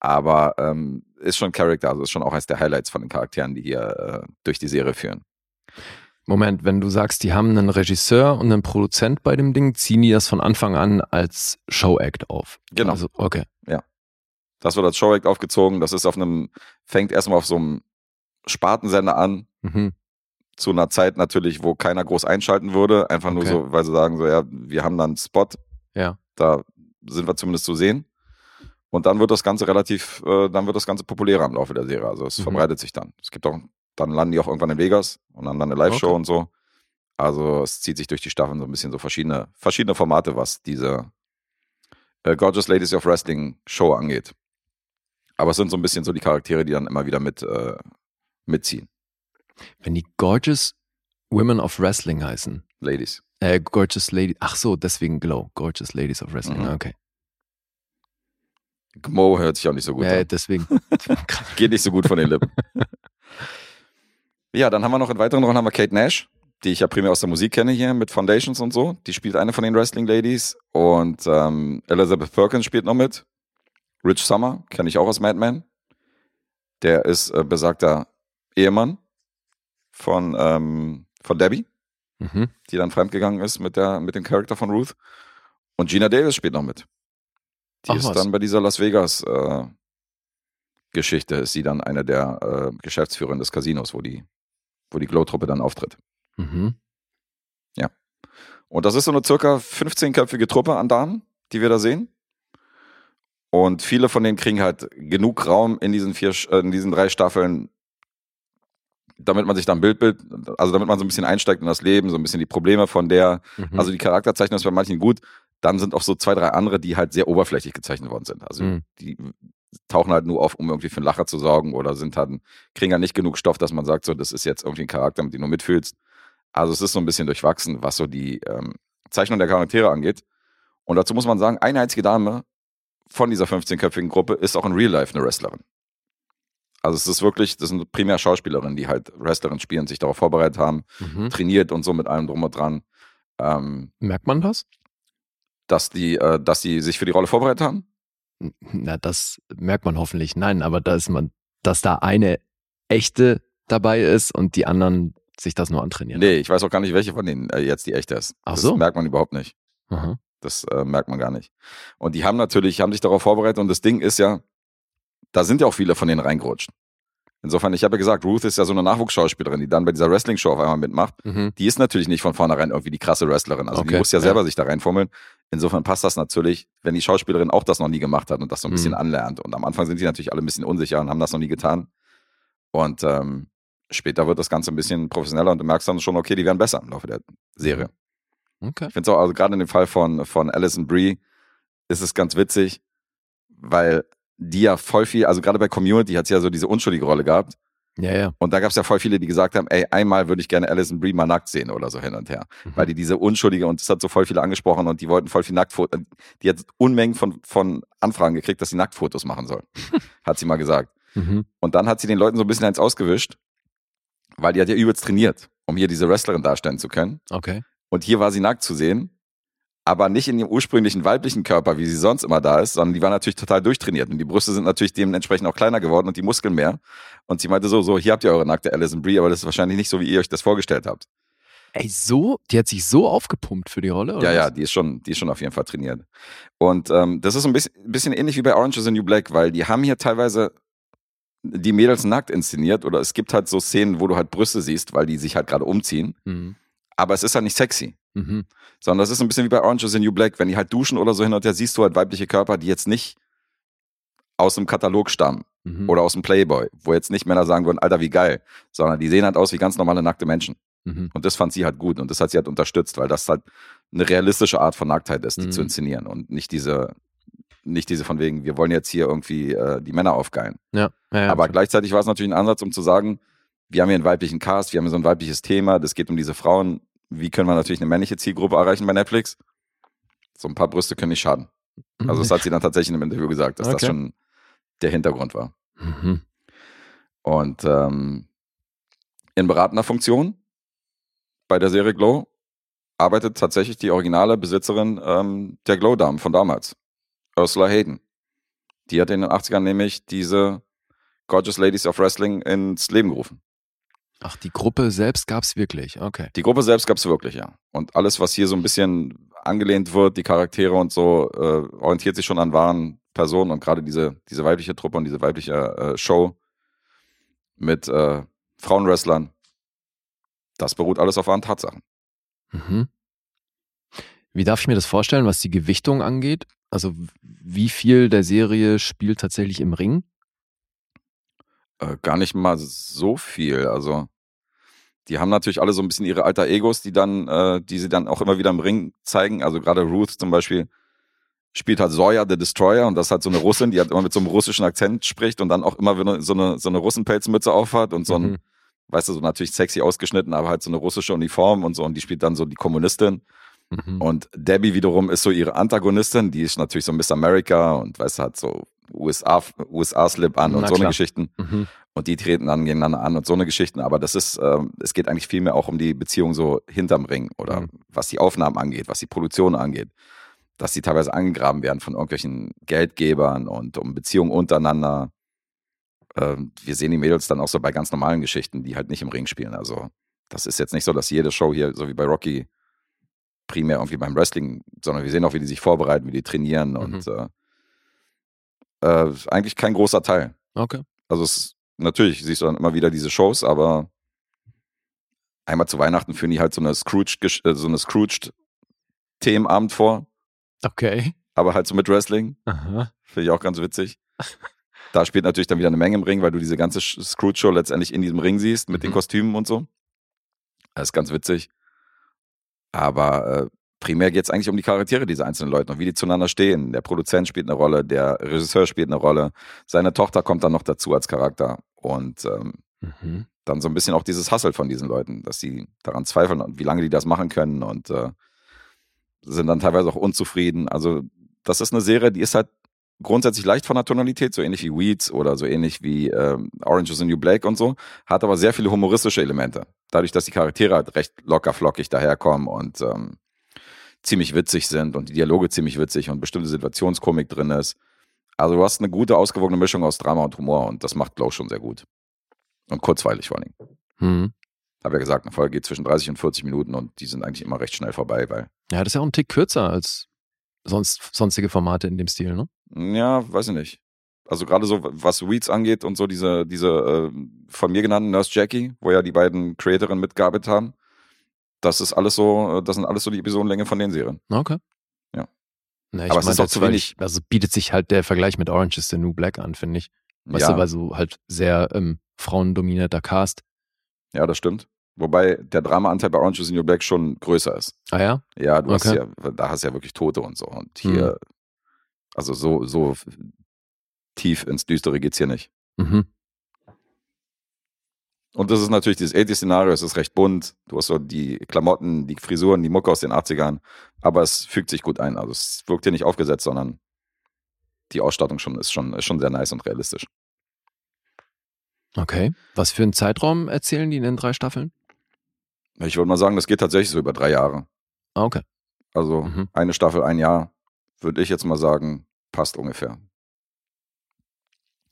Aber ähm, ist schon Charakter, also ist schon auch eines der Highlights von den Charakteren, die hier äh, durch die Serie führen. Moment, wenn du sagst, die haben einen Regisseur und einen Produzent bei dem Ding, ziehen die das von Anfang an als Show-Act auf. Genau. Also, okay. Das wird als Showact aufgezogen. Das ist auf einem, fängt erstmal auf so einem Spartensender an, Mhm. zu einer Zeit natürlich, wo keiner groß einschalten würde. Einfach nur Okay. so, weil sie sagen, so, ja, wir haben da einen Spot. Ja. Da sind wir zumindest zu sehen. Und dann wird das Ganze relativ, äh, dann wird das Ganze populärer im Laufe der Serie. Also es Mhm. verbreitet sich dann. Es gibt auch, dann landen die auch irgendwann in Vegas und dann, dann eine Live-Show Okay. und so. Also es zieht sich durch die Staffeln so ein bisschen so verschiedene, verschiedene Formate, was diese äh, Gorgeous Ladies of Wrestling Show angeht. Aber es sind so ein bisschen so die Charaktere, die dann immer wieder mit äh, mitziehen. Wenn die Gorgeous Women of Wrestling heißen. Ladies. Äh, Gorgeous Ladies. Ach so, deswegen Glow. Gorgeous Ladies of Wrestling. Mhm. Okay. Gmo hört sich auch nicht so gut Äh, an. deswegen. Geht nicht so gut von den Lippen. ja, dann haben wir noch in weiteren Rollen haben wir Kate Nash, die ich ja primär aus der Musik kenne hier mit Foundations und so. Die spielt eine von den Wrestling Ladies. Und ähm, Elizabeth Perkins spielt noch mit. Rich Summer, kenne ich auch aus Mad Men. Der ist äh, besagter Ehemann von, ähm, von Debbie, Mhm. die dann fremdgegangen ist mit, der, mit dem Charakter von Ruth. Und Gina Davis spielt noch mit. Die Ach ist was. dann bei dieser Las Vegas äh, Geschichte, ist sie dann eine der äh, Geschäftsführer des Casinos, wo die, wo die Glow-Truppe dann auftritt. Mhm. Und das ist so eine circa 15-köpfige Truppe an Damen, die wir da sehen. Und viele von denen kriegen halt genug Raum in diesen vier, äh, in diesen drei Staffeln, damit man sich dann ein Bild, Bild, also damit man so ein bisschen einsteigt in das Leben, so ein bisschen die Probleme von der, Mhm. also die Charakterzeichnung ist bei manchen gut, dann sind auch so zwei, drei andere, die halt sehr oberflächlich gezeichnet worden sind. Also Mhm. die tauchen halt nur auf, um irgendwie für einen Lacher zu sorgen oder sind halt, kriegen halt nicht genug Stoff, dass man sagt, so, das ist jetzt irgendwie ein Charakter, mit dem du mitfühlst. Also es ist so ein bisschen durchwachsen, was so die ähm, Zeichnung der Charaktere angeht. Und dazu muss man sagen, eine einzige Dame von dieser 15-köpfigen Gruppe ist auch in Real Life eine Wrestlerin. Also es ist wirklich, das sind primär Schauspielerinnen, die halt Wrestlerin spielen, sich darauf vorbereitet haben, Mhm. trainiert und so mit allem drum und dran. Ähm, Merkt man das? dass die, äh, dass die sich für die Rolle vorbereitet haben. Na, das merkt man hoffentlich. Nein, aber da ist man, dass da eine echte dabei ist und die anderen sich das nur antrainiert Nee, ich weiß auch gar nicht, welche von denen äh, jetzt die echte ist. Ach das so. merkt man überhaupt nicht. Aha. Das äh, merkt man gar nicht. Und die haben natürlich, haben sich darauf vorbereitet und das Ding ist ja, da sind ja auch viele von denen reingerutscht. Insofern, ich habe ja gesagt, Ruth ist ja so eine Nachwuchsschauspielerin, die dann bei dieser Wrestling-Show auf einmal mitmacht. Mhm. Die ist natürlich nicht von vornherein irgendwie die krasse Wrestlerin. Also die Okay, muss ja ja. selber sich da reinfummeln. Insofern passt das natürlich, wenn die Schauspielerin auch das noch nie gemacht hat und das so ein bisschen Mhm. anlernt. Und am Anfang sind die natürlich alle ein bisschen unsicher und haben das noch nie getan. Und ähm, später wird das Ganze ein bisschen professioneller und du merkst dann schon, okay, die werden besser im Laufe der Serie. Okay. Ich finde es auch, also gerade in dem Fall von, von Alison Brie ist es ganz witzig, weil die ja voll viel, also gerade bei Community hat sie ja so diese unschuldige Rolle gehabt. Ja, ja. Und da gab es ja voll viele, die gesagt haben, ey, einmal würde ich gerne Alison Brie mal nackt sehen oder so hin und her. Mhm. Weil die diese unschuldige, und das hat so voll viele angesprochen und die wollten voll viel Nacktfotos, die hat Unmengen von, von Anfragen gekriegt, dass sie Nacktfotos machen soll. hat sie mal gesagt. Mhm. Und dann hat sie den Leuten so ein bisschen eins ausgewischt, weil die hat ja übelst trainiert, um hier diese Wrestlerin darstellen zu können. Okay. Und hier war sie nackt zu sehen, aber nicht in ihrem ursprünglichen weiblichen Körper, wie sie sonst immer da ist, sondern die war natürlich total durchtrainiert. Und die Brüste sind natürlich dementsprechend auch kleiner geworden und die Muskeln mehr. Und sie meinte so, so, hier habt ihr eure nackte Alison Brie, aber das ist wahrscheinlich nicht so, wie ihr euch das vorgestellt habt. Ey, so, die hat sich so aufgepumpt für die Rolle, oder? Ja, ja, die ist schon, die ist schon auf jeden Fall trainiert. Und ähm, das ist ein bisschen, bisschen ähnlich wie bei Orange is the New Black, weil die haben hier teilweise die Mädels nackt inszeniert oder es gibt halt so Szenen, wo du halt Brüste siehst, weil die sich halt gerade umziehen. Mhm. Aber es ist halt nicht sexy. Mhm. Sondern das ist ein bisschen wie bei Orange is the New Black. Wenn die halt duschen oder so hin und her, siehst du halt weibliche Körper, die jetzt nicht aus dem Katalog stammen Mhm. oder aus dem Playboy, wo jetzt nicht Männer sagen würden, Alter, wie geil, sondern die sehen halt aus wie ganz normale nackte Menschen. Mhm. Und das fand sie halt gut und das hat sie halt unterstützt, weil das halt eine realistische Art von Nacktheit ist, die Mhm. zu inszenieren und nicht diese, nicht diese von wegen, wir wollen jetzt hier irgendwie äh, die Männer aufgeilen. Ja, ja, ja. Aber gleichzeitig war es natürlich ein Ansatz, um zu sagen, wir haben hier einen weiblichen Cast, wir haben hier so ein weibliches Thema, das geht um diese Frauen. Wie können wir natürlich eine männliche Zielgruppe erreichen bei Netflix? So ein paar Brüste können nicht schaden. Also das hat sie dann tatsächlich in einem Interview gesagt, dass das Okay. schon der Hintergrund war. Mhm. Und ähm, in beratender Funktion bei der Serie Glow arbeitet tatsächlich die originale Besitzerin ähm, der Glow-Damen von damals, Ursula Hayden. Die hat in den 80ern nämlich diese Gorgeous Ladies of Wrestling ins Leben gerufen. Ach, die Gruppe selbst gab's wirklich. Okay. Die Gruppe selbst gab es wirklich, ja. Und alles, was hier so ein bisschen angelehnt wird, die Charaktere und so, äh, orientiert sich schon an wahren Personen und gerade diese, diese weibliche Truppe und diese weibliche äh, Show mit äh, Frauenwrestlern, das beruht alles auf wahren Tatsachen. Mhm. Wie darf ich mir das vorstellen, was die Gewichtung angeht? Also wie viel der Serie spielt tatsächlich im Ring? Äh, gar nicht mal so viel. Also die haben natürlich alle so ein bisschen ihre alter Egos, die dann, äh, die sie dann auch immer wieder im Ring zeigen. Also gerade Ruth zum Beispiel spielt halt Zoya the Destroyer und das ist halt so eine Russin, die halt immer mit so einem russischen Akzent spricht und dann auch immer wieder so eine, so eine Russenpelzmütze aufhat und so ein, Mhm. weißt du, so natürlich sexy ausgeschnitten, aber halt so eine russische Uniform und so und die spielt dann so die Kommunistin. Mhm. Und Debbie wiederum ist so ihre Antagonistin, die ist natürlich so Miss America und weißt du, hat so USA, USA-Slip an und Na so eine klar. Geschichten. Mhm. Und die treten dann gegeneinander an und so eine Geschichten. Aber das ist, ähm, es geht eigentlich viel mehr auch um die Beziehung so hinterm Ring oder Mhm. was die Aufnahmen angeht, was die Produktion angeht. Dass die teilweise angegraben werden von irgendwelchen Geldgebern und um Beziehungen untereinander. Ähm, wir sehen die Mädels dann auch so bei ganz normalen Geschichten, die halt nicht im Ring spielen. Also das ist jetzt nicht so, dass jede Show hier, so wie bei Rocky, primär irgendwie beim Wrestling, sondern wir sehen auch, wie die sich vorbereiten, wie die trainieren Mhm. und äh, äh, eigentlich kein großer Teil. Okay. Also es natürlich siehst du dann immer wieder diese Shows, aber einmal zu Weihnachten führen die halt so eine Scrooge, äh, so eine Scrooged Themenabend vor, Okay. aber halt so mit Wrestling. Aha. Finde ich auch ganz witzig. Da spielt natürlich dann wieder eine Menge im Ring, weil du diese ganze Scrooge-Show letztendlich in diesem Ring siehst mit den Mhm. Kostümen und so. Das ist ganz witzig. Aber äh, primär geht es eigentlich um die Charaktere dieser einzelnen Leute und wie die zueinander stehen. Der Produzent spielt eine Rolle, der Regisseur spielt eine Rolle, seine Tochter kommt dann noch dazu als Charakter. Und ähm, Mhm. dann so ein bisschen auch dieses Hustle von diesen Leuten, dass sie daran zweifeln und wie lange die das machen können und äh, sind dann teilweise auch unzufrieden. Also das ist eine Serie, die ist halt grundsätzlich leicht von der Tonalität, so ähnlich wie Weeds oder so ähnlich wie ähm, Orange is the New Black und so, hat aber sehr viele humoristische Elemente. Dadurch, dass die Charaktere halt recht locker flockig daherkommen und ähm, ziemlich witzig sind und die Dialoge ziemlich witzig und bestimmte Situationskomik drin ist. Also du hast eine gute, ausgewogene Mischung aus Drama und Humor und das macht Glow schon sehr gut. Und kurzweilig vor allem. Mhm. Habe ja gesagt, eine Folge geht zwischen 30 und 40 Minuten und die sind eigentlich immer recht schnell vorbei, weil, Ja, das ist ja auch ein Tick kürzer als sonst, sonstige Formate in dem Stil, ne? ja, weiß ich nicht. Also gerade so, was Weeds angeht und so diese, diese äh, von mir genannten Nurse Jackie, wo ja die beiden Creatorinnen mitgearbeitet haben, das ist alles so, äh, das sind alles so die Episodenlänge von den Serien. Okay. Ja. Na, ich Aber es ist auch zu wenig. Ich, also bietet sich halt der Vergleich mit Orange is the New Black an, finde ich. Weißt ja, du, weil so halt sehr ähm, frauendominierter Cast. ja, das stimmt. Wobei der Dramaanteil bei Orange is the New Black schon größer ist. Ah ja? Ja, du hast Okay. ja, da hast du ja wirklich Tote und so. Und hier, also so, so tief ins Düstere geht's hier nicht. Mhm. Und das ist natürlich dieses 80-Szenario, es ist recht bunt. Du hast so die Klamotten, die Frisuren, die Mucke aus den 80ern. Aber es fügt sich gut ein. Also es wirkt hier nicht aufgesetzt, sondern die Ausstattung schon ist schon, ist schon sehr nice und realistisch. Okay. Was für einen Zeitraum erzählen die in den drei Staffeln? Ich würde mal sagen, das geht tatsächlich so über drei Jahre. Ah, okay. Also Mhm. eine Staffel, ein Jahr, würde ich jetzt mal sagen, passt ungefähr.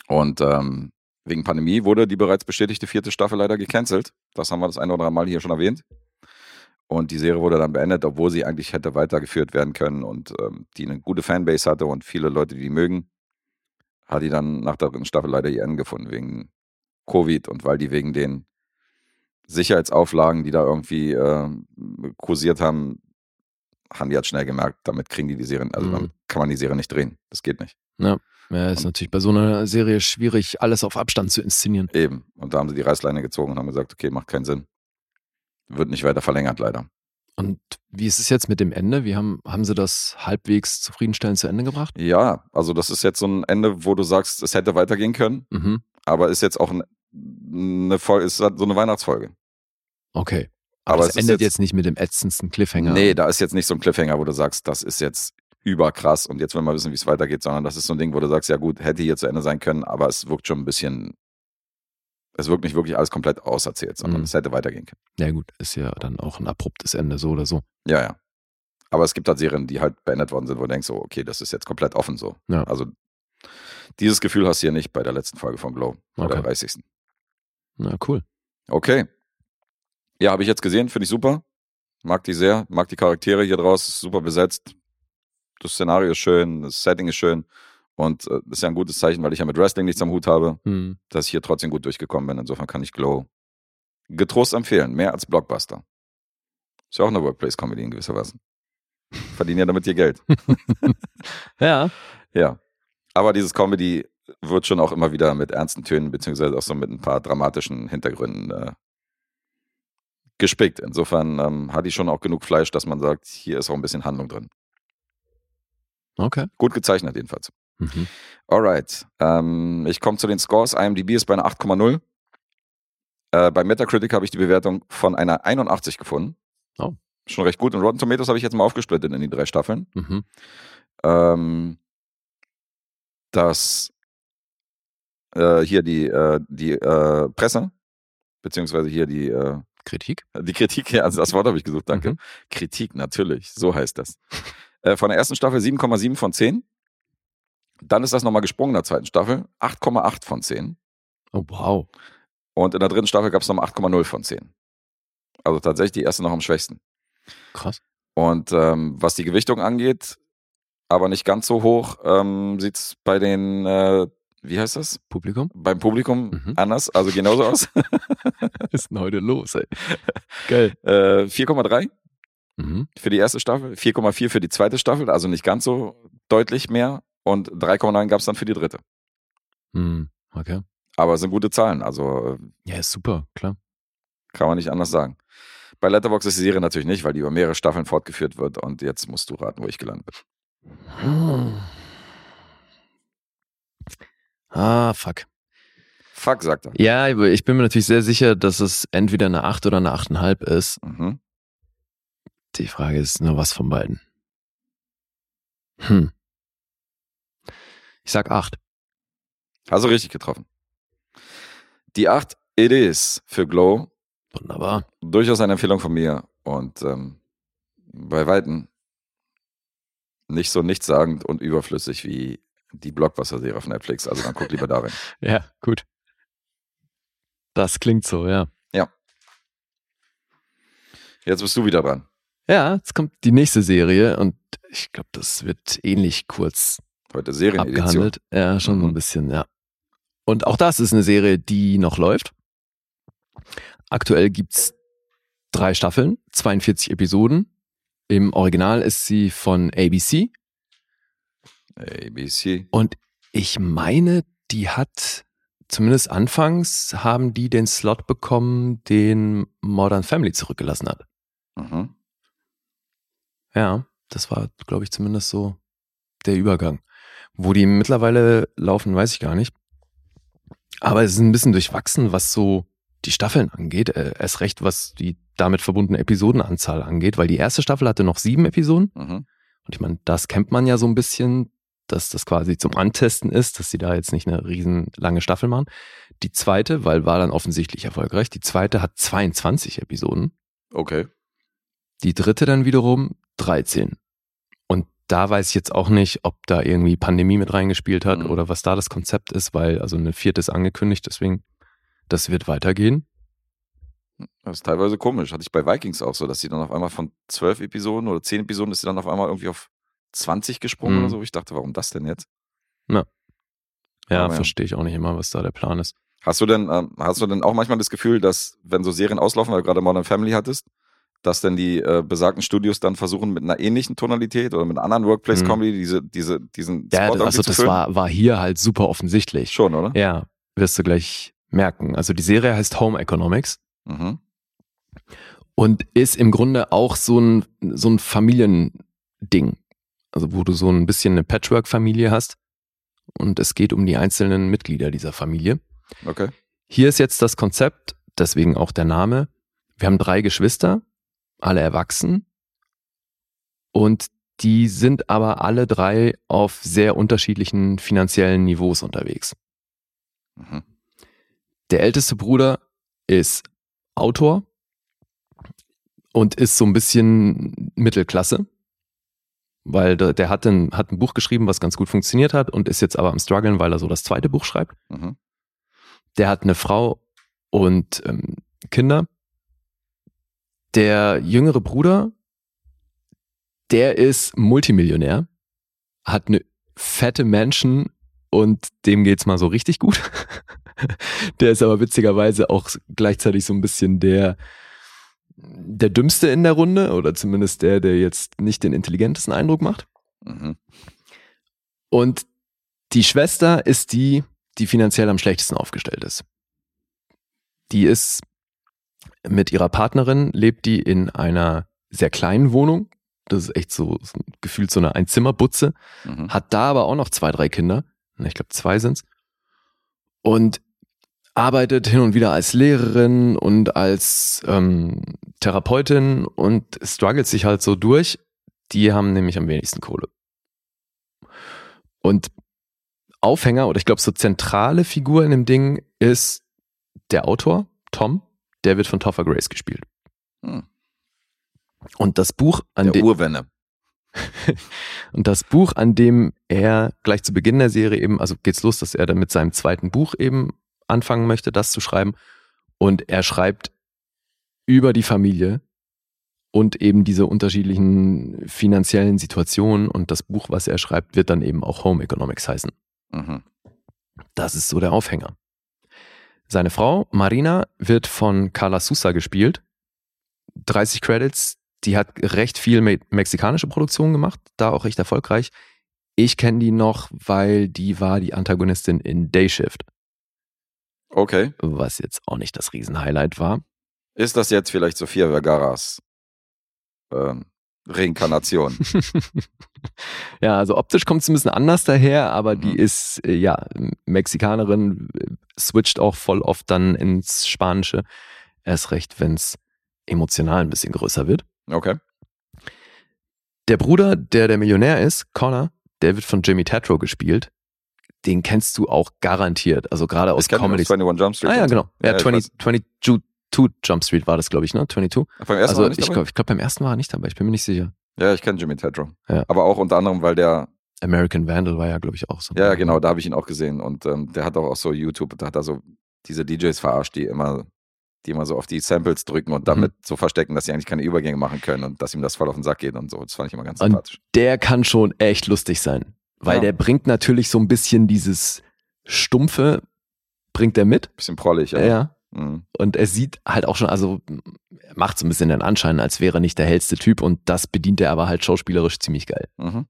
Und ähm, wegen Pandemie wurde die bereits bestätigte vierte Staffel leider gecancelt. Das haben wir das eine oder andere Mal hier schon erwähnt. Und die Serie wurde dann beendet, obwohl sie eigentlich hätte weitergeführt werden können und ähm, die eine gute Fanbase hatte und viele Leute, die die mögen, hat die dann nach der dritten Staffel leider ihr Ende gefunden wegen Covid und weil die wegen den Sicherheitsauflagen, die da irgendwie äh, kursiert haben, haben die halt schnell gemerkt, damit kriegen die die Serie, also Mhm. damit kann man die Serie nicht drehen. Das geht nicht. Ja, ist Und- natürlich bei so einer Serie schwierig, alles auf Abstand zu inszenieren. Eben. Und da haben sie die Reißleine gezogen und haben gesagt, okay, macht keinen Sinn. Wird nicht weiter verlängert, leider. Und wie ist es jetzt mit dem Ende? Wie haben, haben sie das halbwegs zufriedenstellend zu Ende gebracht? Ja, also das ist jetzt so ein Ende, wo du sagst, es hätte weitergehen können, Mhm. aber ist jetzt auch ein, eine Folge, ist halt so eine Weihnachtsfolge. Okay. Aber Aber es endet jetzt- jetzt, nicht mit dem ätzendsten Cliffhanger. Nee, da ist jetzt nicht so ein Cliffhanger, wo du sagst, das ist jetzt überkrass und jetzt will man wissen, wie es weitergeht, sondern das ist so ein Ding, wo du sagst, ja gut, hätte hier zu Ende sein können, aber es wirkt schon ein bisschen, es wirkt nicht wirklich alles komplett auserzählt, sondern Mhm. es hätte weitergehen können. Ja gut, ist ja dann auch ein abruptes Ende, so oder so. Ja, ja. Aber es gibt halt Serien, die halt beendet worden sind, wo du denkst, so, okay, das ist jetzt komplett offen so. Ja. Also dieses Gefühl hast du hier nicht bei der letzten Folge von Glow, bei der Okay. 30. Na cool. Okay. Ja, habe ich jetzt gesehen, finde ich super. Mag die sehr, mag die Charaktere hier draus, super besetzt. Das Szenario ist schön, das Setting ist schön. Und äh, das ist ja ein gutes Zeichen, weil ich ja mit Wrestling nichts am Hut habe, Hm. dass ich hier trotzdem gut durchgekommen bin. Insofern kann ich Glow getrost empfehlen. Mehr als Blockbuster. Ist ja auch eine Workplace-Comedy in gewisser Weise. Verdienen ja damit ihr Geld. Ja. Ja. Aber dieses Comedy wird schon auch immer wieder mit ernsten Tönen, beziehungsweise auch so mit ein paar dramatischen Hintergründen äh, gespickt. Insofern ähm, hat die schon auch genug Fleisch, dass man sagt, hier ist auch ein bisschen Handlung drin. Okay. Gut gezeichnet jedenfalls. Mhm. Alright. Ähm, ich komme zu den Scores. IMDb ist bei einer 8,0. Äh, bei Metacritic habe ich die Bewertung von einer 81 gefunden. Oh. Schon recht gut. Und Rotten Tomatoes habe ich jetzt mal aufgesplittet in die drei Staffeln. Mhm. ähm, dass äh, hier die, äh, die äh, Presse, beziehungsweise hier die, äh, Kritik? die Kritik, ja, also das Wort habe ich gesucht, danke. Mhm. Kritik, natürlich, so heißt das. Äh, von der ersten Staffel 7,7 von 10. Dann ist das nochmal gesprungen in der zweiten Staffel, 8,8 von 10. Oh wow. Und in der dritten Staffel gab es nochmal 8,0 von 10. Also tatsächlich die erste noch am schwächsten. Krass. Und ähm, was die Gewichtung angeht, aber nicht ganz so hoch, ähm, sieht es bei den, äh, wie heißt das? Publikum? Beim Publikum Mhm. anders, also genauso aus. Was ist denn heute los, ey? Geil. äh, 4,3 Mhm. für die erste Staffel, 4,4 für die zweite Staffel, also nicht ganz so deutlich mehr. Und 3,9 gab es dann für die dritte. Hm. Okay. Aber es sind gute Zahlen, also äh, Ja, ist super, klar. kann man nicht anders sagen. Bei Letterboxd ist die Serie natürlich nicht, weil die über mehrere Staffeln fortgeführt wird. Und jetzt musst du raten, wo ich gelandet bin. Ah, fuck. Fuck, sagt er. Ja, ich bin mir natürlich sehr sicher, dass es entweder eine 8 oder eine 8,5 ist. Mhm. Die Frage ist nur, was von beiden. Hm. Ich sag 8. Also richtig getroffen. Die 8 It is für Glow Wunderbar. durchaus eine Empfehlung von mir und ähm, bei Weitem nicht so nichtssagend und überflüssig wie die Blockbuster-Serie auf Netflix. Also dann guck lieber darin. Ja, gut. Das klingt so, ja. Jetzt bist du wieder dran. Ja, jetzt kommt die nächste Serie und ich glaube, das wird ähnlich kurz Heute Serienedition. abgehandelt. Ja, schon so ein Mhm. bisschen, ja. Und auch das ist eine Serie, die noch läuft. Aktuell gibt's drei Staffeln, 42 Episoden. Im Original ist sie von ABC ABC. und ich meine, die hat zumindest anfangs haben die den Slot bekommen, den Modern Family zurückgelassen hat. Mhm. Ja, das war, glaube ich, zumindest so der Übergang. Wo die mittlerweile laufen, weiß ich gar nicht. Aber es ist ein bisschen durchwachsen, was so die Staffeln angeht. Äh, erst recht, was die damit verbundene Episodenanzahl angeht, weil die erste Staffel hatte noch sieben Episoden. Mhm. Und ich meine, das kennt man ja so ein bisschen, dass das quasi zum Antesten ist, dass sie da jetzt nicht eine riesen lange Staffel machen. Die zweite, weil war dann offensichtlich erfolgreich, die zweite hat 22 Episoden. Okay. Die dritte dann wiederum 13. Und da weiß ich jetzt auch nicht, ob da irgendwie Pandemie mit reingespielt hat Mhm. oder was da das Konzept ist, weil also eine vierte ist angekündigt, deswegen das wird weitergehen. Das ist teilweise komisch. Hatte ich bei Vikings auch so, dass sie dann auf einmal von zwölf Episoden oder zehn Episoden ist sie dann auf einmal irgendwie auf 20 gesprungen Mhm. oder so. Ich dachte, warum das denn jetzt? Ja, Aber ja. verstehe ich auch nicht immer, was da der Plan ist. Hast du denn, ähm, hast du denn auch manchmal das Gefühl, dass, wenn so Serien auslaufen, weil du gerade Modern Family hattest, dass denn die äh, besagten Studios dann versuchen, mit einer ähnlichen Tonalität oder mit einer anderen Workplace-Comedy diese, diese, diesen Mhm. Ja, Spot also zu das füllen? war, war hier halt super offensichtlich. Schon, oder? Ja, wirst du gleich merken. Also die Serie heißt Home Economics Mhm. und ist im Grunde auch so ein, so ein Familiending. Also wo du so ein bisschen eine Patchwork-Familie hast und es geht um die einzelnen Mitglieder dieser Familie. Okay. Hier ist jetzt das Konzept, deswegen auch der Name. Wir haben drei Geschwister, alle erwachsen und die sind aber alle drei auf sehr unterschiedlichen finanziellen Niveaus unterwegs. Mhm. Der älteste Bruder ist Autor und ist so ein bisschen Mittelklasse, weil der, der hat, ein, hat ein Buch geschrieben, was ganz gut funktioniert hat und ist jetzt aber am struggeln, weil er so das zweite Buch schreibt. Mhm. Der hat eine Frau und ähm, Kinder. Der jüngere Bruder, der ist Multimillionär, hat eine fette Mansion und dem geht's mal so richtig gut. der ist aber witzigerweise auch gleichzeitig so ein bisschen der der dümmste in der Runde oder zumindest der, der jetzt nicht den intelligentesten Eindruck macht. Mhm. Und die Schwester ist die, die finanziell am schlechtesten aufgestellt ist. Die ist mit ihrer Partnerin, lebt die in einer sehr kleinen Wohnung. Das ist echt so, so gefühlt so eine Einzimmerbutze. Mhm. Hat da aber auch noch zwei, drei Kinder. Ich glaube, zwei sind's. Und arbeitet hin und wieder als Lehrerin und als ähm, Therapeutin und struggelt sich halt so durch. Die haben nämlich am wenigsten Kohle. Und Aufhänger oder ich glaube so zentrale Figur in dem Ding ist der Autor, Tom, der wird von Topher Grace gespielt. Hm. Und das Buch, an Der dem Urwenne. und das Buch, an dem er gleich zu Beginn der Serie eben, also geht's los, dass er dann mit seinem zweiten Buch eben anfangen möchte, das zu schreiben. Und er schreibt über die Familie und eben diese unterschiedlichen finanziellen Situationen. Und das Buch, was er schreibt, wird dann eben auch Home Economics heißen. Mhm. Das ist so der Aufhänger. Seine Frau, Marina, wird von Carla Sousa gespielt. 30 Credits. Die hat recht viel me mexikanische Produktion gemacht, da auch recht erfolgreich. Ich kenne die noch, weil die war die Antagonistin in Day Shift, Okay. was jetzt auch nicht das Riesenhighlight war. Ist das jetzt vielleicht Sofia Vergaras ähm, Reinkarnation? ja, also optisch kommt es ein bisschen anders daher, aber die Mhm. ist äh, ja Mexikanerin, äh, switcht auch voll oft dann ins Spanische. Erst recht, wenn es emotional ein bisschen größer wird. Okay. Der Bruder, der der Millionär ist, Connor, der wird von Jimmy Tatro gespielt. Den kennst du auch garantiert. Also gerade aus Comedies. 21 Jump Street. Ah ja, genau. Ja, ich 20, weiß. 22 Jump Street war das, glaube ich, ne? 22. Beim ersten Also Mal nicht ich glaube, glaub, beim ersten war er nicht dabei. Ich bin mir nicht sicher. Ja, ich kenne Jimmy Tatro. Ja. Aber auch unter anderem, weil der, American Vandal war ja, glaube ich, auch so. ja, ja, genau, da habe ich ihn auch gesehen. Und ähm, der hat auch, auch so YouTube, da hat er so diese DJs verarscht, die immer die immer so auf die Samples drücken und damit so verstecken, dass sie eigentlich keine Übergänge machen können und dass ihm das voll auf den Sack geht und so. Das fand ich immer ganz Und sympathisch. der kann schon echt lustig sein. Weil Ja. der bringt natürlich so ein bisschen dieses Stumpfe, bringt er mit. Bisschen prollig, Ja. ja. Mhm. Und er sieht halt auch schon, also er macht so ein bisschen den Anschein, als wäre er nicht der hellste Typ und das bedient er aber halt schauspielerisch ziemlich geil. Mhm.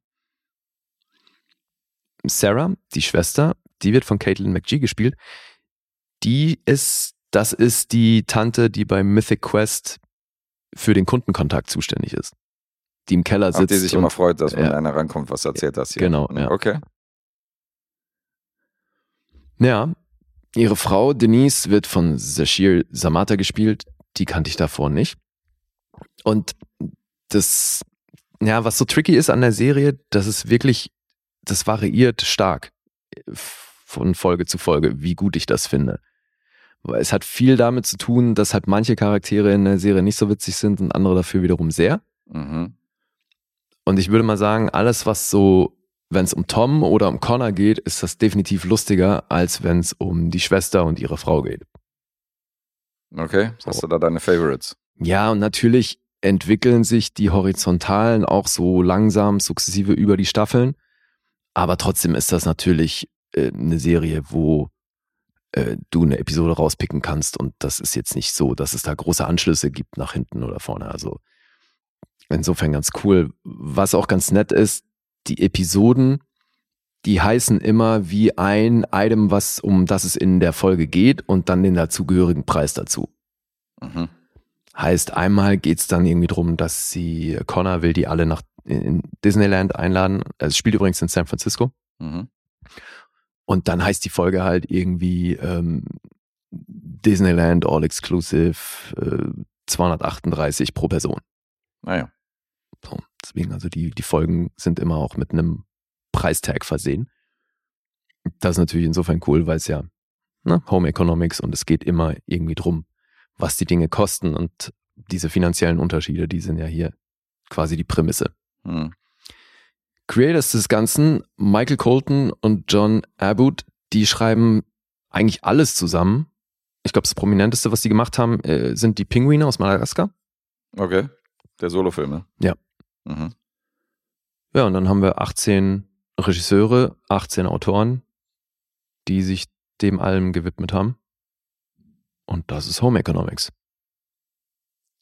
Sarah, die Schwester, die wird von Caitlin McGee gespielt. Die ist, das ist die Tante, die bei Mythic Quest für den Kundenkontakt zuständig ist. Die im Keller Auf sitzt. die sich und- immer freut, dass wenn ja. einer rankommt, was erzählt hast. Hier. Genau, ja. Okay. Ja, ihre Frau Denise wird von Sashir Samata gespielt. Die kannte ich davor nicht. Und das, ja, was so tricky ist an der Serie, das ist wirklich, das variiert stark von Folge zu Folge, wie gut ich das finde. Weil es hat viel damit zu tun, dass halt manche Charaktere in der Serie nicht so witzig sind und andere dafür wiederum sehr. Mhm. Und ich würde mal sagen, alles, was so, wenn es um Tom oder um Connor geht, ist das definitiv lustiger, als wenn es um die Schwester und ihre Frau geht. Okay. Hast du da deine Favorites? Ja, und natürlich entwickeln sich die Horizontalen auch so langsam, sukzessive über die Staffeln. Aber trotzdem ist das natürlich äh, eine Serie, wo äh, du eine Episode rauspicken kannst. Und das ist jetzt nicht so, dass es da große Anschlüsse gibt nach hinten oder vorne. Also insofern ganz cool. Was auch ganz nett ist, die Episoden, die heißen immer wie ein Item, was um das es in der Folge geht und dann den dazugehörigen Preis dazu. Mhm. Heißt, einmal geht's dann irgendwie drum, dass sie, Connor will die alle nach in Disneyland einladen. Also es spielt übrigens in San Francisco. Mhm. Und dann heißt die Folge halt irgendwie ähm, Disneyland All Exclusive äh, 238 pro Person. Naja. Deswegen, also die, die Folgen sind immer auch mit einem Preistag versehen. Das ist natürlich insofern cool, weil es ja ne, Home Economics und es geht immer irgendwie drum, was die Dinge kosten und diese finanziellen Unterschiede, die sind ja hier quasi die Prämisse. Mhm. Creators des Ganzen, Michael Colton und John Abbott, die schreiben eigentlich alles zusammen. Ich glaube, das Prominenteste, was die gemacht haben, äh, sind die Pinguine aus Madagaskar. Okay. Der Solofilm, ne? Ja. Mhm. Ja, und dann haben wir 18 Regisseure, 18 Autoren, die sich dem allem gewidmet haben. Und das ist Home Economics.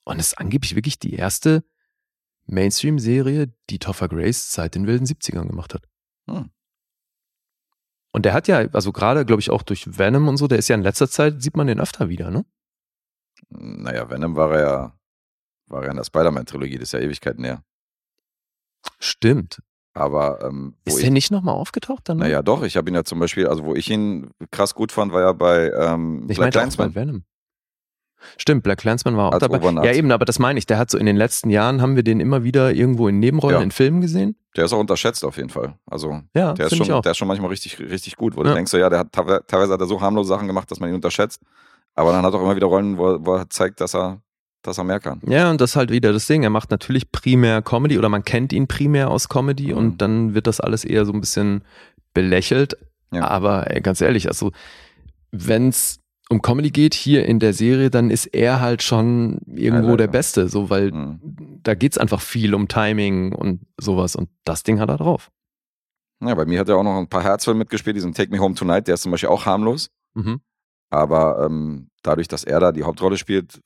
Und es ist angeblich wirklich die erste Mainstream-Serie, die Topher Grace seit den wilden 70ern gemacht hat. Hm. Und der hat ja, also gerade, glaube ich, auch durch Venom und so, der ist ja in letzter Zeit, sieht man den öfter wieder, ne? Naja, Venom war er ja, war er in der Spider-Man-Trilogie, das ist ja Ewigkeiten her. Stimmt. Aber ähm, Ist der nicht nochmal aufgetaucht dann? naja, doch, ich habe ihn ja zum Beispiel, also wo ich ihn krass gut fand, war ja bei ähm, Ich Black bei Venom. Stimmt, Black Clansman war auch Als dabei. Obernazi. Ja, eben, aber das meine ich. Der hat so in den letzten Jahren, haben wir den immer wieder irgendwo in Nebenrollen Ja. in Filmen gesehen. Der ist auch unterschätzt auf jeden Fall. Also Ja, der ist, schon, der ist schon manchmal richtig, richtig gut, wo Ja. du denkst, so, ja, der hat teilwe- teilweise hat er so harmlose Sachen gemacht, dass man ihn unterschätzt. Aber dann hat er auch immer wieder Rollen, wo, wo er zeigt, dass er, dass er mehr kann. Ja, und das ist halt wieder das Ding. Er macht natürlich primär Comedy oder man kennt ihn primär aus Comedy Mhm. und dann wird das alles eher so ein bisschen belächelt. Ja. Aber ey, ganz ehrlich, also wenn es um Comedy geht hier in der Serie, dann ist er halt schon irgendwo Highlight, der ja. Beste, so weil Mhm. da geht's einfach viel um Timing und sowas und das Ding hat er drauf. Ja, bei mir hat er auch noch ein paar Herzfilme mitgespielt, diesen Take Me Home Tonight, der ist zum Beispiel auch harmlos. Mhm. Aber ähm, dadurch, dass er da die Hauptrolle spielt,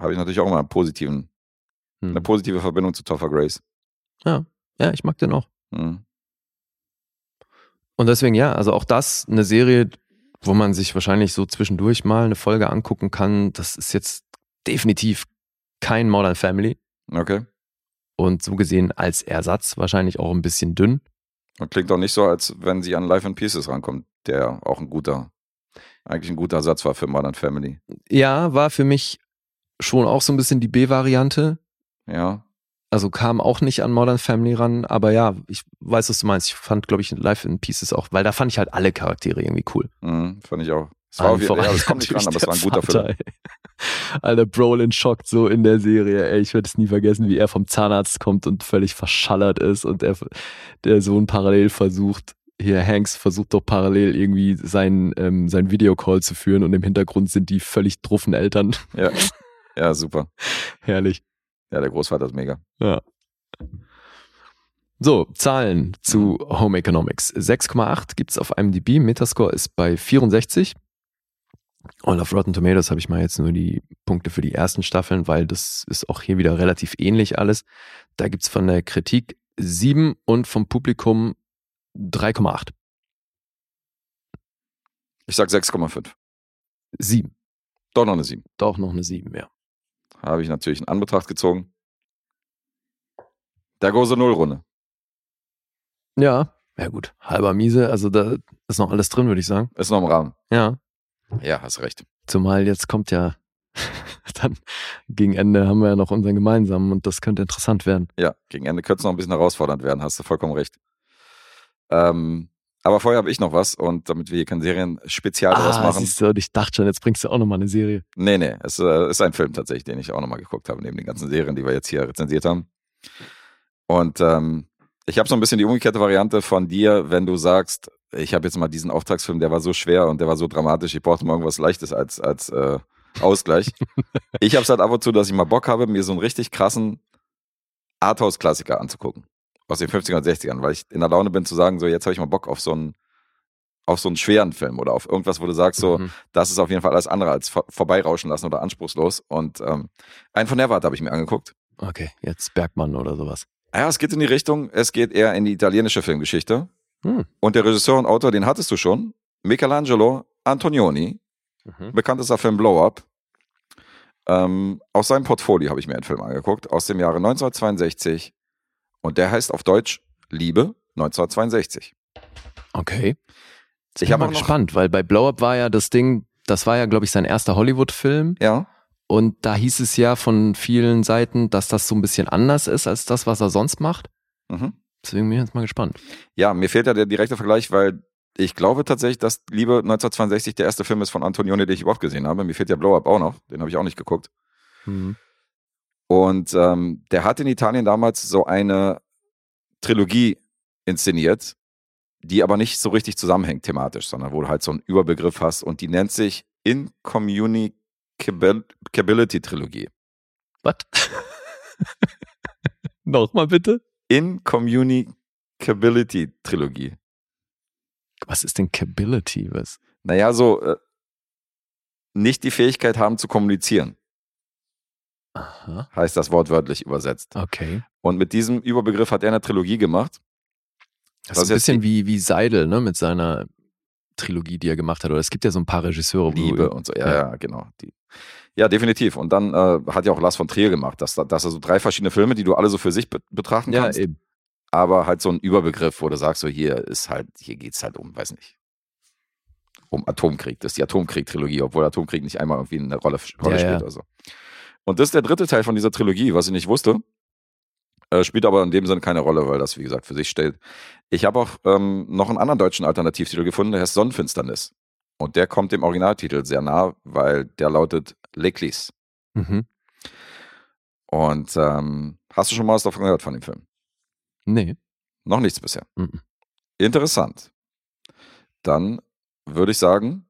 habe ich natürlich auch immer einen positiven, Hm. eine positive Verbindung zu Topher Grace. Ja, ich mag den auch. Mhm. Und deswegen, ja, also auch das eine Serie, wo man sich wahrscheinlich so zwischendurch mal eine Folge angucken kann. Das ist jetzt definitiv kein Modern Family. Okay. Und so gesehen als Ersatz wahrscheinlich auch ein bisschen dünn. Und klingt auch nicht so, als wenn sie an Life in Pieces rankommt, der auch ein guter, eigentlich ein guter Ersatz war für Modern Family. Ja, war für mich schon auch so ein bisschen die B-Variante. Ja. Also kam auch nicht an Modern Family ran, aber ja, ich weiß, was du meinst. Ich fand, glaube ich, Life in Pieces auch, weil da fand ich halt alle Charaktere irgendwie cool. Mhm, fand ich auch. Es war auf jeden Fall, das kommt nicht ran, aber es war ein guter der Film. Vater, ey. Alter, Brolin schockt so in der Serie. Ey, ich werde es nie vergessen, wie er vom Zahnarzt kommt und völlig verschallert ist und er, der Sohn parallel versucht, hier Hanks versucht doch parallel irgendwie sein, ähm, sein Videocall zu führen und im Hintergrund sind die völlig druffen Eltern. Ja. Ja, super. Herrlich. Ja, der Großvater ist mega. Ja. So, Zahlen zu Home Economics. 6,8 gibt's auf IMDb, Metascore ist bei 64. Und auf Rotten Tomatoes habe ich mal jetzt nur die Punkte für die ersten Staffeln, weil das ist auch hier wieder relativ ähnlich alles. Da gibt's von der Kritik 7 und vom Publikum 3,8. Ich sag 6,5. 7. Doch noch eine 7. Doch noch eine 7, ja. Habe ich natürlich in Anbetracht gezogen. Der große Nullrunde. Ja, ja gut. Halber Miese, also da ist noch alles drin, würde ich sagen. Ist noch im Rahmen. Ja. Ja, hast recht. Zumal jetzt kommt ja dann gegen Ende haben wir ja noch unseren gemeinsamen und das könnte interessant werden. Ja, gegen Ende könnte es noch ein bisschen herausfordernd werden, hast du vollkommen recht. Ähm, aber vorher habe ich noch was und damit wir hier kein Serien-Spezial draus Ah, machen. siehst du, ich dachte schon, jetzt bringst du auch nochmal eine Serie. Nee, nee, es äh, ist ein Film tatsächlich, den ich auch nochmal geguckt habe, neben den ganzen Serien, die wir jetzt hier rezensiert haben. Und ähm, ich habe so ein bisschen die umgekehrte Variante von dir, wenn du sagst, ich habe jetzt mal diesen Auftragsfilm, der war so schwer und der war so dramatisch, ich brauchte mal irgendwas Leichtes als, als äh, Ausgleich. ich habe es halt ab und zu, dass ich mal Bock habe, mir so einen richtig krassen Arthouse-Klassiker anzugucken. Aus den 50ern und 60ern, weil ich in der Laune bin zu sagen, so jetzt habe ich mal Bock auf so einen auf so einen schweren Film oder auf irgendwas, wo du sagst, so, Mhm. das ist auf jeden Fall alles andere als vor vorbeirauschen lassen oder anspruchslos. Und ähm, einen von Neverhart habe ich mir angeguckt. Okay, jetzt Bergmann oder sowas. Ja, es geht in die Richtung, es geht eher in die italienische Filmgeschichte. Hm. Und der Regisseur und Autor, den hattest du schon, Michelangelo Antonioni, Mhm. bekanntester Film Blow Up. Ähm, aus seinem Portfolio habe ich mir einen Film angeguckt, aus dem Jahre 1962. Und der heißt auf Deutsch Liebe 1962. Okay. Ich Ich bin mal gespannt, weil bei Blow Up war ja das Ding, das war ja, glaube ich, sein erster Hollywood-Film. ja, Und da hieß es ja von vielen Seiten, dass das so ein bisschen anders ist als das, was er sonst macht. mhm. Deswegen bin ich jetzt mal gespannt. Ja, mir fehlt ja der direkte Vergleich, weil ich glaube tatsächlich, dass Liebe 1962 der erste Film ist von Antonioni, den ich überhaupt gesehen habe. Mir fehlt ja Blow Up auch noch, den habe ich auch nicht geguckt. Mhm. Und ähm, der hat in Italien damals so eine Trilogie inszeniert, die aber nicht so richtig zusammenhängt thematisch, sondern wo du halt so einen Überbegriff hast und die nennt sich Incommunicability Trilogie. Was? Nochmal bitte? Incommunicability Trilogie. Was ist denn Cability? Was? Naja, so äh, nicht die Fähigkeit haben zu kommunizieren, Aha. heißt das wortwörtlich übersetzt. Okay. Und mit diesem Überbegriff hat er eine Trilogie gemacht. Das Was ist ein bisschen wie, wie Seidel, ne, mit seiner Trilogie, die er gemacht hat. Oder es gibt ja so ein paar Regisseure, Liebe und so. Ja, ja. ja, genau. Die. Ja, definitiv. Und dann äh, hat ja auch Lars von Trier gemacht, dass, dass er so drei verschiedene Filme, die du alle so für sich be betrachten Ja, kannst, eben. aber halt so ein Überbegriff, wo du sagst, so hier ist halt, hier geht's halt um, weiß nicht, um Atomkrieg. Das ist die Atomkrieg-Trilogie, obwohl Atomkrieg nicht einmal irgendwie eine Rolle, Rolle Ja, spielt ja. oder so. Und das ist der dritte Teil von dieser Trilogie, was ich nicht wusste. Äh, spielt aber in dem Sinne keine Rolle, weil das, wie gesagt, für sich steht. Ich habe auch ähm, noch einen anderen deutschen Alternativtitel gefunden, der heißt Sonnenfinsternis. Und der kommt dem Originaltitel sehr nah, weil der lautet L'Eclisse. Mhm. Und ähm, hast du schon mal was davon gehört von dem Film? Nee. Noch nichts bisher. Mhm. Interessant. Dann würde ich sagen,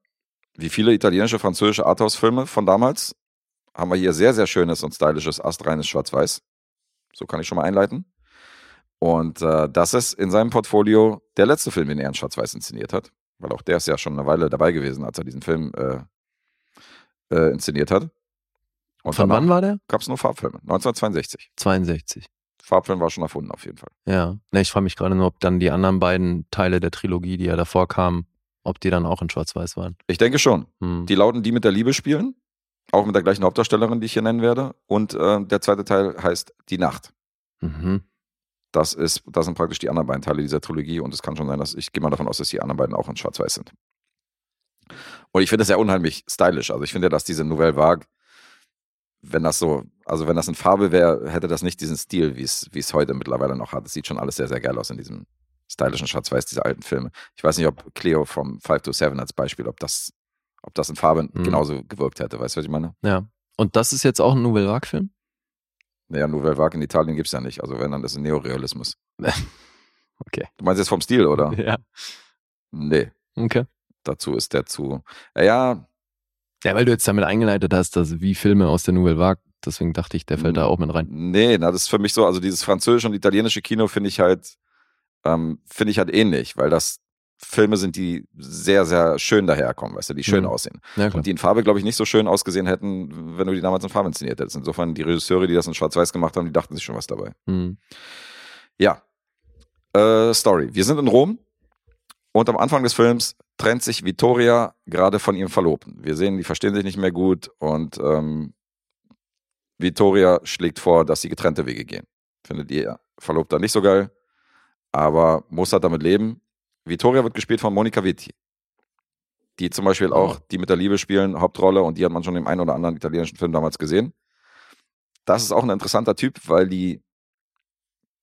wie viele italienische, französische Arthouse-Filme von damals, haben wir hier sehr, sehr schönes und stylisches, astreines Schwarz-Weiß. So kann ich schon mal einleiten. Und äh, das ist in seinem Portfolio der letzte Film, den er in Schwarz-Weiß inszeniert hat. Weil auch der ist ja schon eine Weile dabei gewesen, als er diesen Film äh, äh, inszeniert hat. Und Von wann war der? gab es nur Farbfilme. 1962. 62. Farbfilm war schon erfunden, auf jeden Fall. Ja. Ne, ich frage mich gerade nur, ob dann die anderen beiden Teile der Trilogie, die ja davor kamen, ob die dann auch in Schwarz-Weiß waren. Ich denke schon. Hm. Die lauten Die mit der Liebe spielen. Auch mit der gleichen Hauptdarstellerin, die ich hier nennen werde. Und äh, der zweite Teil heißt Die Nacht. Mhm. Das, ist, das sind praktisch die anderen beiden Teile dieser Trilogie. Und es kann schon sein, dass ich gehe mal davon aus, dass die anderen beiden auch in Schwarz-Weiß sind. Und ich finde das ja unheimlich stylisch. Also ich finde ja, dass diese Nouvelle Vague, wenn das so, also wenn das in Farbe wäre, hätte das nicht diesen Stil, wie es wie es heute mittlerweile noch hat. Es sieht schon alles sehr, sehr geil aus in diesem stylischen Schwarz-Weiß dieser alten Filme. Ich weiß nicht, ob Cleo from 5 to 7 als Beispiel, ob das, ob das in Farbe Mhm. genauso gewirkt hätte. Weißt du, was ich meine? Ja. Und das ist jetzt auch ein Nouvelle Vague-Film? Naja, Nouvelle Vague in Italien gibt es ja nicht. Also wenn, dann ist es Neorealismus. Okay. Du meinst jetzt vom Stil, oder? Ja. Nee, Okay. dazu ist der zu. Ja, Ja, weil du jetzt damit eingeleitet hast, dass wie Filme aus der Nouvelle Vague, deswegen dachte ich, der fällt da auch mit rein. Nee, na, das ist für mich so, also dieses französische und italienische Kino finde ich halt, ähm, finde ich halt ähnlich, weil das Filme sind, die sehr, sehr schön daherkommen, weißt du, die schön Mhm. aussehen. Ja. Und die in Farbe, glaube ich, nicht so schön ausgesehen hätten, wenn du die damals in Farbe inszeniert hättest. Insofern, die Regisseure, die das in Schwarz-Weiß gemacht haben, die dachten sich schon was dabei. Mhm. Ja. Äh, Story. Wir sind in Rom und am Anfang des Films trennt sich Vittoria gerade von ihrem Verlobten. Wir sehen, die verstehen sich nicht mehr gut und ähm, Vittoria schlägt vor, dass sie getrennte Wege gehen. Findet ihr Verlobter nicht so geil, aber muss halt damit leben. Vittoria wird gespielt von Monica Vitti, die zum Beispiel auch die mit der Liebe spielen, Hauptrolle und die hat man schon im einen oder anderen italienischen Film damals gesehen. Das ist auch ein interessanter Typ, weil die,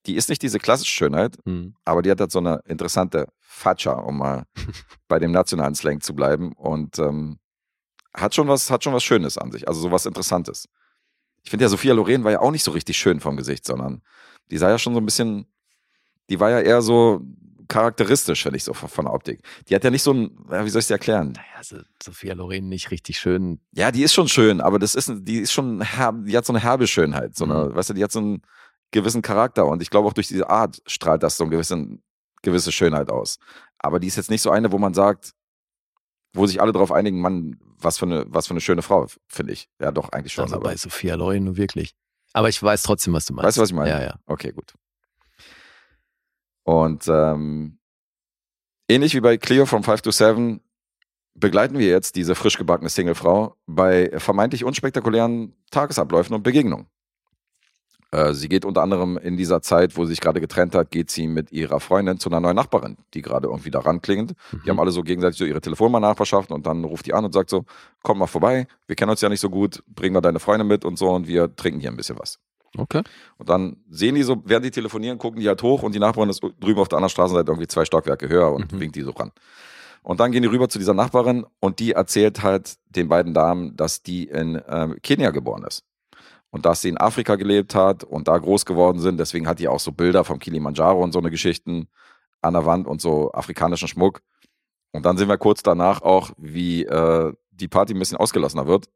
die ist nicht diese klassische Schönheit, Mhm. aber die hat halt so eine interessante Faccia, um mal bei dem nationalen Slang zu bleiben und ähm, hat schon was, hat schon was Schönes an sich, also so was Interessantes. Ich finde ja, Sophia Loren war ja auch nicht so richtig schön vom Gesicht, sondern die sah ja schon so ein bisschen, die war ja eher so charakteristisch, finde ich, so von von der Optik. Die hat ja nicht so ein, wie soll ich es dir erklären? Naja, also Sophia Loren nicht richtig schön. Ja, die ist schon schön, aber das ist, die ist schon, herb, die hat so eine herbe Schönheit, so eine, Mhm. weißt du, die hat so einen gewissen Charakter und ich glaube auch durch diese Art strahlt das so eine gewisse, gewisse Schönheit aus. Aber die ist jetzt nicht so eine, wo man sagt, wo sich alle darauf einigen, Mann, was für eine, was für eine schöne Frau, finde ich. Ja, doch, eigentlich schon. Also aber, bei Sophia Loren nur wirklich. Aber ich weiß trotzdem, was du meinst. weißt du, was ich meine? Ja, ja. Okay, gut. Und ähm, ähnlich wie bei Cleo from 5 to 7 begleiten wir jetzt diese frisch gebackene Singlefrau bei vermeintlich unspektakulären Tagesabläufen und Begegnungen. Äh, sie geht unter anderem in dieser Zeit, wo sie sich gerade getrennt hat, geht sie mit ihrer Freundin zu einer neuen Nachbarin, die gerade irgendwie da ranklingend. Die Mhm. haben alle so gegenseitig so ihre Telefonnummer nachverschafft und dann ruft die an und sagt so, komm mal vorbei, wir kennen uns ja nicht so gut, bring mal deine Freundin mit und so und wir trinken hier ein bisschen was. Okay. Und dann sehen die so, während die telefonieren, gucken die halt hoch und die Nachbarin ist drüben auf der anderen Straßenseite irgendwie zwei Stockwerke höher und Mhm. winkt die so ran. Und dann gehen die rüber zu dieser Nachbarin und die erzählt halt den beiden Damen, dass die in ähm, Kenia geboren ist. Und dass sie in Afrika gelebt hat und da groß geworden sind. Deswegen hat die auch so Bilder vom Kilimanjaro und so eine Geschichten an der Wand und so afrikanischen Schmuck. Und dann sehen wir kurz danach auch, wie äh, die Party ein bisschen ausgelassener wird,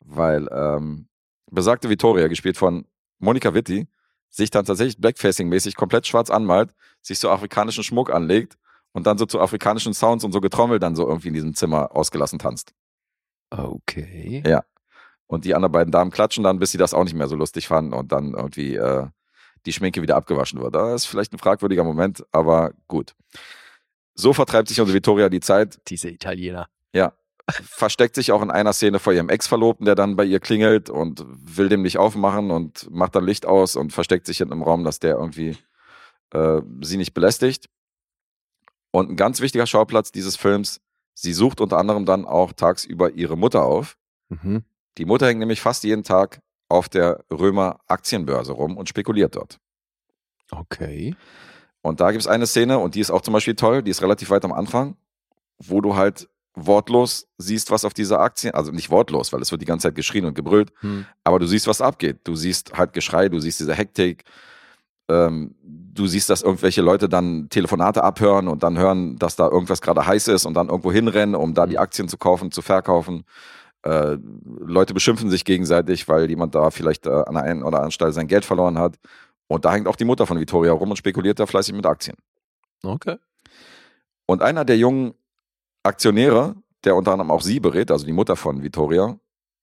weil ähm, besagte Vittoria, gespielt von Monika Witti, sich dann tatsächlich Blackfacing-mäßig komplett schwarz anmalt, sich so afrikanischen Schmuck anlegt und dann so zu afrikanischen Sounds und so Getrommel dann so irgendwie in diesem Zimmer ausgelassen tanzt. Okay. Ja. Und die anderen beiden Damen klatschen dann, bis sie das auch nicht mehr so lustig fanden und dann irgendwie äh, die Schminke wieder abgewaschen wird. Das ist vielleicht ein fragwürdiger Moment, aber gut. So vertreibt sich unsere Vittoria die Zeit. Diese Italiener. Ja. Versteckt sich auch in einer Szene vor ihrem Ex-Verlobten, der dann bei ihr klingelt und will dem nicht aufmachen und macht dann Licht aus und versteckt sich in einem Raum, dass der irgendwie äh, sie nicht belästigt. Und ein ganz wichtiger Schauplatz dieses Films, sie sucht unter anderem dann auch tagsüber ihre Mutter auf. Mhm. Die Mutter hängt nämlich fast jeden Tag auf der Römer Aktienbörse rum und spekuliert dort. Okay. Und da gibt es eine Szene, und die ist auch zum Beispiel toll, die ist relativ weit am Anfang, wo du halt wortlos siehst, was auf dieser Aktie, also nicht wortlos, weil es wird die ganze Zeit geschrien und gebrüllt, Hm. aber du siehst, was abgeht. Du siehst halt Geschrei, du siehst diese Hektik, ähm, du siehst, dass irgendwelche Leute dann Telefonate abhören und dann hören, dass da irgendwas gerade heiß ist und dann irgendwo hinrennen, um da die Mhm. Aktien zu kaufen, zu verkaufen. Äh, Leute beschimpfen sich gegenseitig, weil jemand da vielleicht äh, an der einen oder anderen Stelle sein Geld verloren hat. Und da hängt auch die Mutter von Vittoria rum und spekuliert da fleißig mit Aktien. Okay. Und einer der jungen Aktionäre, der unter anderem auch sie berät, also die Mutter von Vittoria,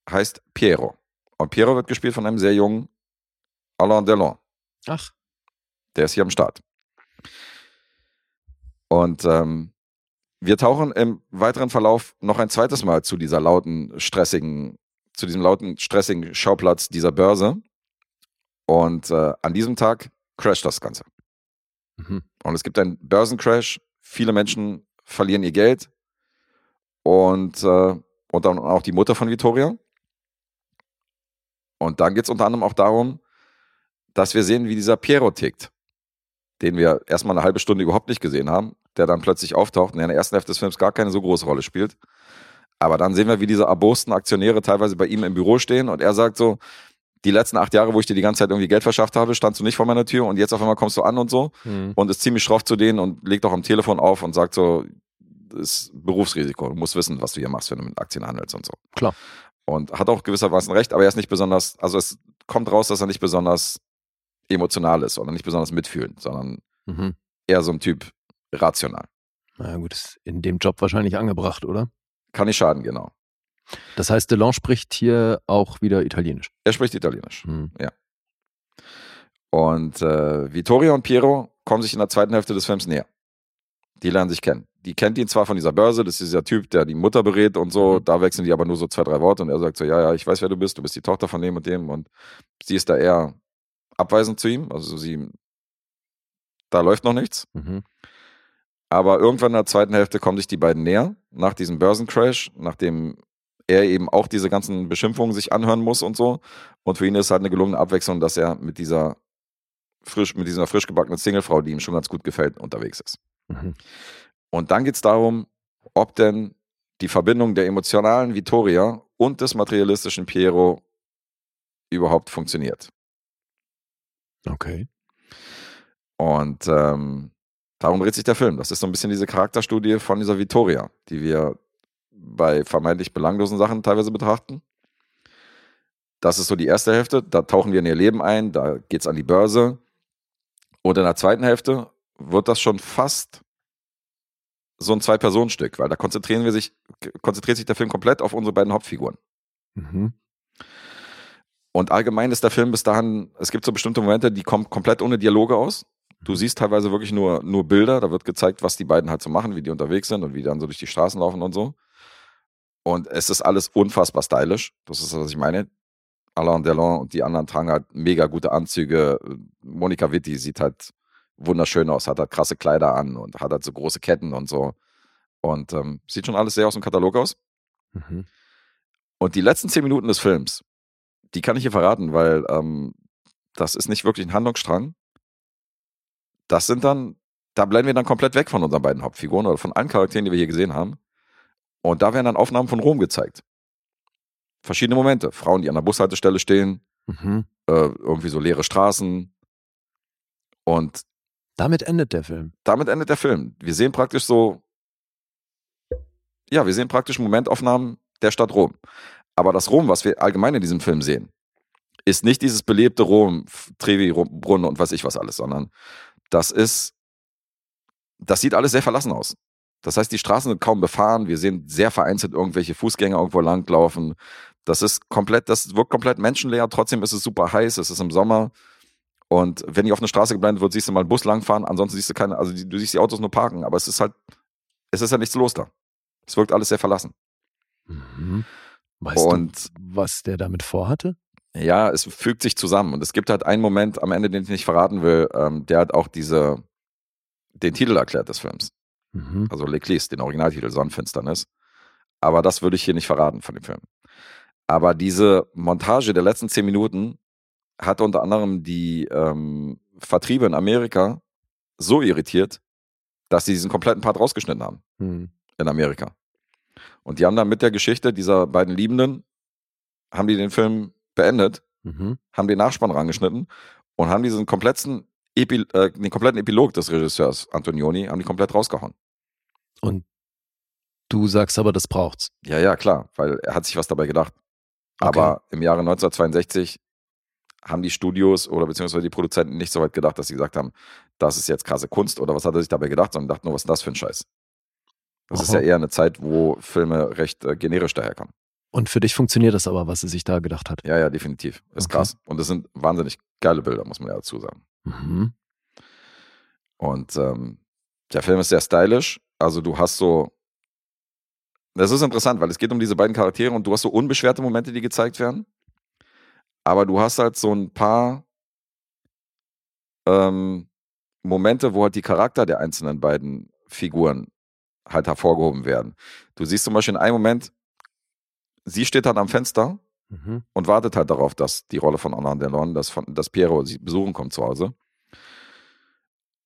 heißt Piero. Und Piero wird gespielt von einem sehr jungen Alain Delon. Ach. Der ist hier am Start. Und ähm, wir tauchen im weiteren Verlauf noch ein zweites Mal zu dieser lauten, stressigen, zu diesem lauten, stressigen Schauplatz dieser Börse. Und äh, an diesem Tag crasht das Ganze. Mhm. Und es gibt einen Börsencrash. Viele Menschen verlieren ihr Geld. Und, äh, und dann auch die Mutter von Vittoria. Und dann geht es unter anderem auch darum, dass wir sehen, wie dieser Piero tickt, den wir erstmal eine halbe Stunde überhaupt nicht gesehen haben, der dann plötzlich auftaucht und der in der ersten Hälfte des Films gar keine so große Rolle spielt. Aber dann sehen wir, wie diese erbosten Aktionäre teilweise bei ihm im Büro stehen und er sagt so, die letzten acht Jahre, wo ich dir die ganze Zeit irgendwie Geld verschafft habe, standst du nicht vor meiner Tür und jetzt auf einmal kommst du an und so Mhm. und ist ziemlich schroff zu denen und legt auch am Telefon auf und sagt so, ist Berufsrisiko, du musst wissen, was du hier machst, wenn du mit Aktien handelst und so. Klar. Und hat auch gewissermaßen recht, aber er ist nicht besonders, also es kommt raus, dass er nicht besonders emotional ist oder nicht besonders mitfühlend, sondern Mhm. eher so ein Typ rational. Na ja, gut, ist in dem Job wahrscheinlich angebracht, oder? Kann nicht schaden, genau. Das heißt, Delon spricht hier auch wieder Italienisch. Er spricht Italienisch. Mhm. Und äh, Vittoria und Piero kommen sich in der zweiten Hälfte des Films näher. Die lernen sich kennen. Die kennt ihn zwar von dieser Börse, das ist dieser Typ, der die Mutter berät und so, da wechseln die aber nur so zwei, drei Worte und er sagt so, ja, ja, ich weiß, wer du bist, du bist die Tochter von dem und dem und sie ist da eher abweisend zu ihm, also sie, da läuft noch nichts. Mhm. Aber irgendwann in der zweiten Hälfte kommen sich die beiden näher, nach diesem Börsencrash, nachdem er eben auch diese ganzen Beschimpfungen sich anhören muss und so. Und für ihn ist es halt eine gelungene Abwechslung, dass er mit dieser frisch, mit dieser frisch gebackenen Singlefrau, die ihm schon ganz gut gefällt, unterwegs ist. Mhm. Und dann geht es darum, ob denn die Verbindung der emotionalen Vittoria und des materialistischen Piero überhaupt funktioniert. Okay. Und ähm, darum dreht sich der Film. Das ist so ein bisschen diese Charakterstudie von dieser Vittoria, die wir bei vermeintlich belanglosen Sachen teilweise betrachten. Das ist so die erste Hälfte. Da tauchen wir in ihr Leben ein, da geht es an die Börse. Und in der zweiten Hälfte wird das schon fast so ein Zwei-Personen-Stück, weil da konzentrieren wir sich, konzentriert sich der Film komplett auf unsere beiden Hauptfiguren. Mhm. Und allgemein ist der Film bis dahin, es gibt so bestimmte Momente, die kommen komplett ohne Dialoge aus. Du siehst teilweise wirklich nur, nur Bilder, da wird gezeigt, was die beiden halt so machen, wie die unterwegs sind und wie die dann so durch die Straßen laufen und so. Und es ist alles unfassbar stylisch. Das ist, was ich meine. Alain Delon und die anderen tragen halt mega gute Anzüge. Monika Witti sieht halt wunderschön aus, hat halt krasse Kleider an und hat halt so große Ketten und so. Und ähm, sieht schon alles sehr aus dem Katalog aus. Mhm. Und die letzten zehn Minuten des Films, die kann ich hier verraten, weil ähm, das ist nicht wirklich ein Handlungsstrang. Das sind dann, da bleiben wir dann komplett weg von unseren beiden Hauptfiguren oder von allen Charakteren, die wir hier gesehen haben. Und da werden dann Aufnahmen von Rom gezeigt. Verschiedene Momente. Frauen, die an der Bushaltestelle stehen, Mhm. äh, irgendwie so leere Straßen. Und Damit endet der Film. damit endet der Film. Wir sehen praktisch so, ja, wir sehen praktisch Momentaufnahmen der Stadt Rom. Aber das Rom, was wir allgemein in diesem Film sehen, ist nicht dieses belebte Rom, Trevi, Brunnen und weiß ich was alles, sondern das ist, das sieht alles sehr verlassen aus. Das heißt, die Straßen sind kaum befahren. Wir sehen sehr vereinzelt irgendwelche Fußgänger irgendwo langlaufen. Das ist komplett, das wirkt komplett menschenleer. Trotzdem ist es super heiß. Es ist im Sommer. Und wenn die auf eine Straße geblendet wird, siehst du mal einen Bus langfahren. Ansonsten siehst du keine, also die, du siehst die Autos nur parken. Aber es ist halt, es ist ja nichts los da. Es wirkt alles sehr verlassen. Mhm. Weißt Und- du, was der damit vorhatte? Ja, es fügt sich zusammen. Und es gibt halt einen Moment am Ende, den ich nicht verraten will, ähm, der hat auch diese, den Titel erklärt des Films. Mhm. Also L'Eclisse, den Originaltitel Sonnenfinsternis. Aber das würde ich hier nicht verraten von dem Film. Aber diese Montage der letzten zehn Minuten hat unter anderem die ähm, Vertriebe in Amerika so irritiert, dass sie diesen kompletten Part rausgeschnitten haben Mhm. in Amerika. Und die haben dann mit der Geschichte dieser beiden Liebenden, haben die den Film beendet, Mhm. haben den Nachspann rangeschnitten und haben diesen kompletten, Epi äh, den kompletten Epilog des Regisseurs Antonioni, haben die komplett rausgehauen. Und du sagst aber, das braucht's. Ja, ja, klar, weil er hat sich was dabei gedacht. Okay. Aber im Jahre 1962 haben die Studios oder beziehungsweise die Produzenten nicht so weit gedacht, dass sie gesagt haben, das ist jetzt krasse Kunst oder was hat er sich dabei gedacht, sondern dachten nur, was ist das für ein Scheiß. Das ist Aha. ja eher eine Zeit, wo Filme recht äh, generisch daherkommen. Und für dich funktioniert das aber, was er sich da gedacht hat. Ja, ja, definitiv. Ist Okay. krass. Und es sind wahnsinnig geile Bilder, muss man ja dazu sagen. Mhm. Und ähm, der Film ist sehr stylisch. Also du hast so. Das ist interessant, weil es geht um diese beiden Charaktere und du hast so unbeschwerte Momente, die gezeigt werden. Aber du hast halt so ein paar ähm, Momente, wo halt die Charakter der einzelnen beiden Figuren halt hervorgehoben werden. Du siehst zum Beispiel in einem Moment, sie steht dann am Fenster Mhm. und wartet halt darauf, dass die Rolle von Alain Delon, dass, von, dass Piero sie besuchen kommt zu Hause.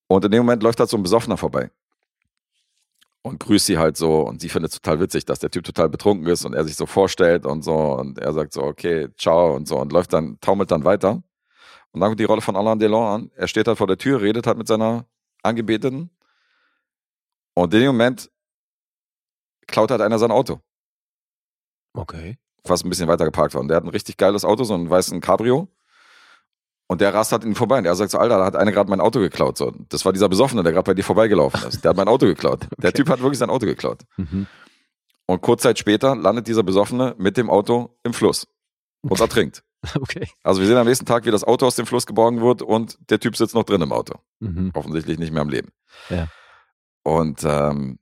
Und in dem Moment läuft halt so ein Besoffener vorbei. Und grüßt sie halt so und sie findet es total witzig, dass der Typ total betrunken ist und er sich so vorstellt und so und er sagt so, okay, ciao und so und läuft dann, taumelt dann weiter. Und dann kommt die Rolle von Alain Delon an. Er steht halt vor der Tür, redet halt mit seiner Angebeteten und in dem Moment klaut halt einer sein Auto, Okay. was ein bisschen weiter geparkt war. Und der hat ein richtig geiles Auto, so einen weißen Cabrio. Und der rast an ihn vorbei. Und der sagt so, Alter, da hat einer gerade mein Auto geklaut. So, das war dieser Besoffene, der gerade bei dir vorbeigelaufen ist. Der hat mein Auto geklaut. Der Okay. Typ hat wirklich sein Auto geklaut. Mhm. Und kurz Zeit später landet dieser Besoffene mit dem Auto im Fluss und ertrinkt. Okay. Also wir sehen am nächsten Tag, wie das Auto aus dem Fluss geborgen wird und der Typ sitzt noch drin im Auto. Mhm. Offensichtlich nicht mehr am Leben. Ja. Und ähm,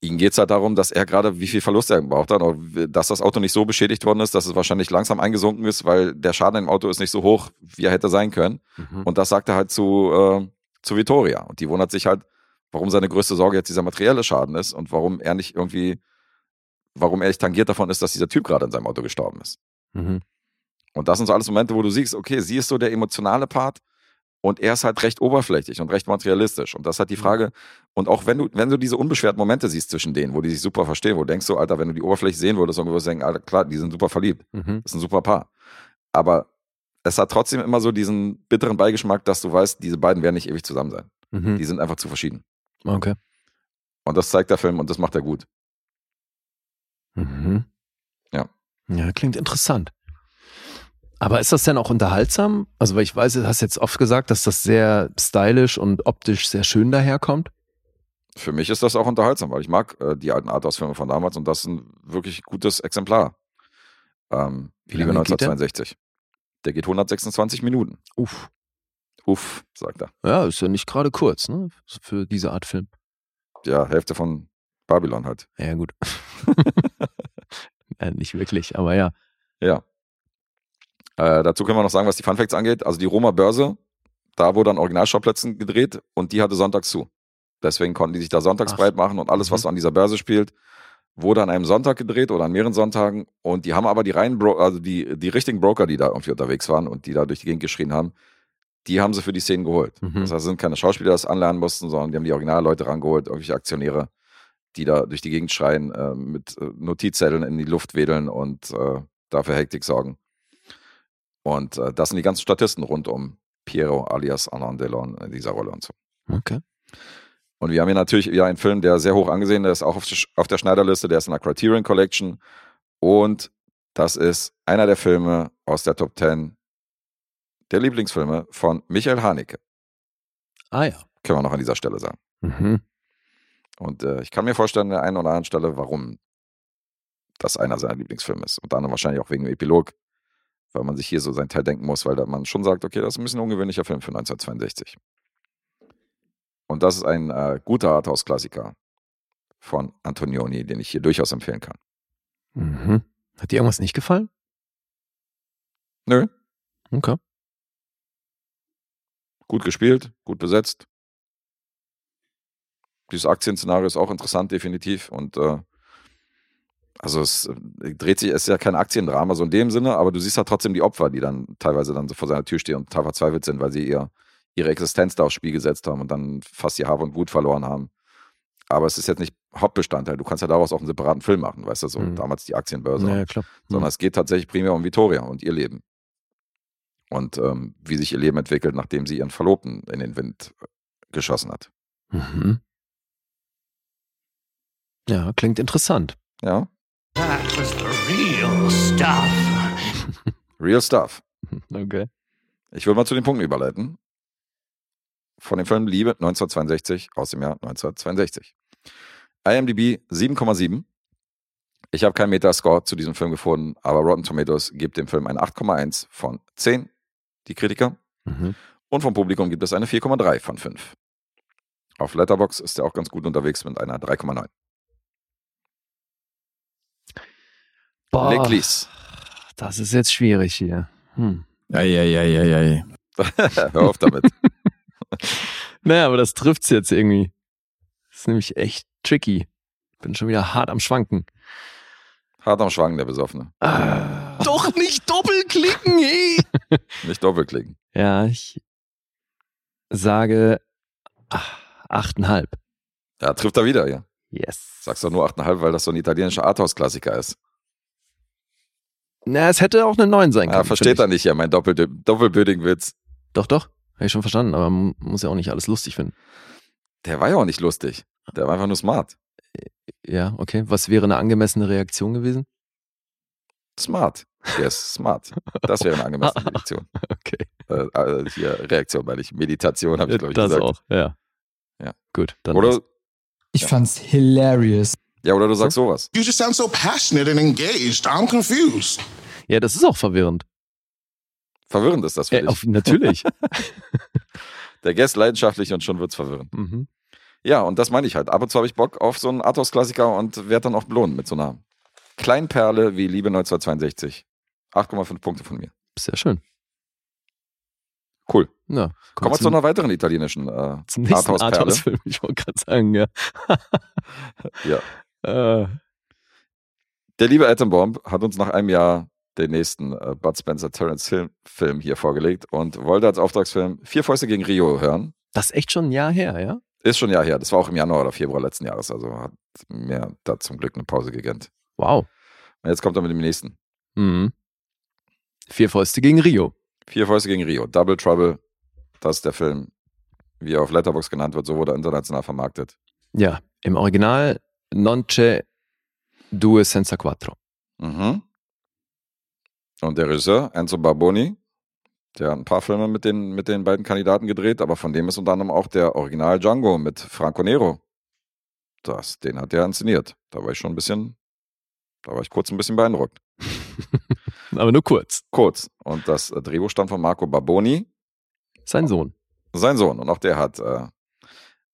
ihm geht's halt darum, dass er gerade, wie viel Verlust er gebraucht hat, dass das Auto nicht so beschädigt worden ist, dass es wahrscheinlich langsam eingesunken ist, weil der Schaden im Auto ist nicht so hoch, wie er hätte sein können. Mhm. Und das sagt er halt zu, äh, zu Vittoria. Und die wundert sich halt, warum seine größte Sorge jetzt dieser materielle Schaden ist und warum er nicht irgendwie, warum er nicht tangiert davon ist, dass dieser Typ gerade in seinem Auto gestorben ist. Mhm. Und das sind so alles Momente, wo du siehst, okay, sie ist so der emotionale Part und er ist halt recht oberflächlich und recht materialistisch. Und das hat die Frage, und auch wenn du, wenn du diese unbeschwerten Momente siehst zwischen denen, wo die sich super verstehen, wo du denkst so, Alter, wenn du die Oberfläche sehen würdest, dann würdest du denken, Alter, klar, die sind super verliebt. Mhm. Das ist ein super Paar. Aber es hat trotzdem immer so diesen bitteren Beigeschmack, dass du weißt, diese beiden werden nicht ewig zusammen sein. Mhm. Die sind einfach zu verschieden. Okay. Und das zeigt der Film und das macht er gut. Mhm. Ja. Ja, klingt interessant. Aber ist das denn auch unterhaltsam? Also, weil ich weiß, du hast jetzt oft gesagt, dass das sehr stylisch und optisch sehr schön daherkommt. Für mich ist das auch unterhaltsam, weil ich mag äh, die alten Arthouse-Filme von damals und das ist ein wirklich gutes Exemplar. Ähm, Wie Liebe lange geht der? 1962. Der geht 126 Minuten. Uff. Uff, sagt er. Ja, ist ja nicht gerade kurz, ne? Für diese Art Film. Ja, Hälfte von Babylon halt. Ja, gut. äh, nicht wirklich, aber ja. Ja. Äh, dazu können wir noch sagen, was die Funfacts angeht. Also die Roma Börse, da wurde an Originalschauplätzen gedreht und die hatte sonntags zu. Deswegen konnten die sich da sonntags Ach. breit machen und alles, was Mhm. so an dieser Börse spielt, wurde an einem Sonntag gedreht oder an mehreren Sonntagen. Und die haben aber die reinen, Bro also die, die richtigen Broker, die da irgendwie unterwegs waren und die da durch die Gegend geschrien haben, die haben sie für die Szenen geholt. Mhm. Das heißt, sind keine Schauspieler, die das anlernen mussten, sondern die haben die Originalleute rangeholt, irgendwelche Aktionäre, die da durch die Gegend schreien, äh, mit äh, Notizzetteln in die Luft wedeln und äh, dafür Hektik sorgen. Und äh, das sind die ganzen Statisten rund um Piero alias Alain Delon in dieser Rolle und so. Okay. Und wir haben hier natürlich wieder einen Film, der sehr hoch angesehen ist, auch auf, der Sch- auf der Schneiderliste, der ist in der Criterion Collection. Und das ist einer der Filme aus der Top 10 der Lieblingsfilme von Michael Haneke. Ah ja. Können wir noch an dieser Stelle sagen. Mhm. Und äh, ich kann mir vorstellen, an der einen oder anderen Stelle, warum das einer seiner Lieblingsfilme ist. Und dann wahrscheinlich auch wegen dem Epilog, weil man sich hier so sein Teil denken muss, weil da man schon sagt, okay, das ist ein bisschen ungewöhnlicher Film für 1962. Und das ist ein äh, guter Arthouse-Klassiker von Antonioni, den ich hier durchaus empfehlen kann. Mhm. Hat dir irgendwas nicht gefallen? Nö, Okay. gut gespielt, gut besetzt. Dieses Aktienszenario ist auch interessant, definitiv. Und äh, also es äh, dreht sich, es ist ja kein Aktiendrama so in dem Sinne, aber du siehst ja trotzdem die Opfer, die dann teilweise dann so vor seiner Tür stehen und total verzweifelt sind, weil sie ihr, ihre Existenz da aufs Spiel gesetzt haben und dann fast ihr Hab und Gut verloren haben. Aber es ist jetzt nicht Hauptbestandteil. Du kannst ja daraus auch einen separaten Film machen, weißt du, so Mhm. damals die Aktienbörse. Ja, klar. sondern es geht tatsächlich primär um Vittoria und ihr Leben. Und ähm, wie sich ihr Leben entwickelt, nachdem sie ihren Verlobten in den Wind äh, geschossen hat. Mhm. Ja, klingt interessant. Ja, That was the real stuff. real stuff. Okay. Ich will mal zu den Punkten überleiten. Von dem Film Liebe 1962 aus dem Jahr 1962. IMDb 7,7. Ich habe keinen Metascore zu diesem Film gefunden, aber Rotten Tomatoes gibt dem Film eine 8,1 von 10, die Kritiker. Mhm. Und vom Publikum gibt es eine 4,3 von 5. Auf Letterbox ist er auch ganz gut unterwegs mit einer 3,9. Boah, Leclis. das ist jetzt schwierig hier. Hm. Eieieiei. Hör auf damit. Naja, aber das trifft's jetzt irgendwie. Das ist nämlich echt tricky. Bin schon wieder hart am Schwanken. Hart am Schwangen, der Besoffene. Ah. Doch nicht doppelklicken, hey! Nicht doppelklicken. Ja, ich sage ach, achteinhalb. Ja, trifft er wieder, ja. Yes. Sagst doch nur 8,5, weil das so ein italienischer Arthouse-Klassiker ist. Na, es hätte auch eine 9 sein können. Ja, versteht er nicht ja, mein Doppel Doppelböding-Witz. Doch, doch. Habe ich schon verstanden, aber man muss ja auch nicht alles lustig finden. Der war ja auch nicht lustig. Der war einfach nur smart. Ja, okay. Was wäre eine angemessene Reaktion gewesen? Smart. Der ist smart. Das wäre eine angemessene Reaktion. Okay. Äh, äh, hier, Reaktion, weil ich Meditation habe ich, glaube ich, das gesagt. auch, ja. Ja. Gut, dann Oder, Ich Ja. fand's hilarious. Ja, oder du sagst sowas. You just sound so passionate and engaged. I'm confused. Ja, das ist auch verwirrend. Verwirrend ist das für Ja, dich. auf, natürlich. Der Guest leidenschaftlich und schon wird's verwirrend. mhm. Ja, und das meine ich halt. Ab und zu habe ich Bock auf so einen Arthouse-Klassiker und werde dann auch belohnt mit so einer Kleinperle wie Liebe 1962. 8,5 Punkte von mir. Sehr schön. Cool. Ja, Kommen wir zu einer weiteren italienischen äh, zum nächsten Arthouse-Perle. Arthouse-Film. Ich wollte gerade sagen, ja. Ja. Äh, Der liebe Atombomb hat uns nach einem Jahr den nächsten äh, Bud Spencer Terrence Hill Film hier vorgelegt und wollte als Auftragsfilm Vier Fäuste gegen Rio hören. das ist echt schon ein Jahr her, ja? Ist schon ein Jahr her. Das war auch im Januar oder Februar letzten Jahres. Also hat mir da zum Glück eine Pause gegönnt. Wow. Und jetzt kommt er mit dem nächsten. Mhm. Vier Fäuste gegen Rio. Vier Fäuste gegen Rio. Double Trouble. Das ist der Film, wie er auf Letterboxd genannt wird. So wurde er international vermarktet. Ja, im Original Non c'è due senza quattro. Mhm. Und der Regisseur, Enzo Barboni, der hat ein paar Filme mit den, mit den beiden Kandidaten gedreht, aber von dem ist unter anderem auch der Original Django mit Franco Nero. Das, den hat er inszeniert. Da war ich schon ein bisschen, da war ich kurz ein bisschen beeindruckt. Aber nur kurz. Kurz. Und das äh, Drehbuch stammt von Marco Barboni, Sein Sohn. sein Sohn. Und auch der hat äh,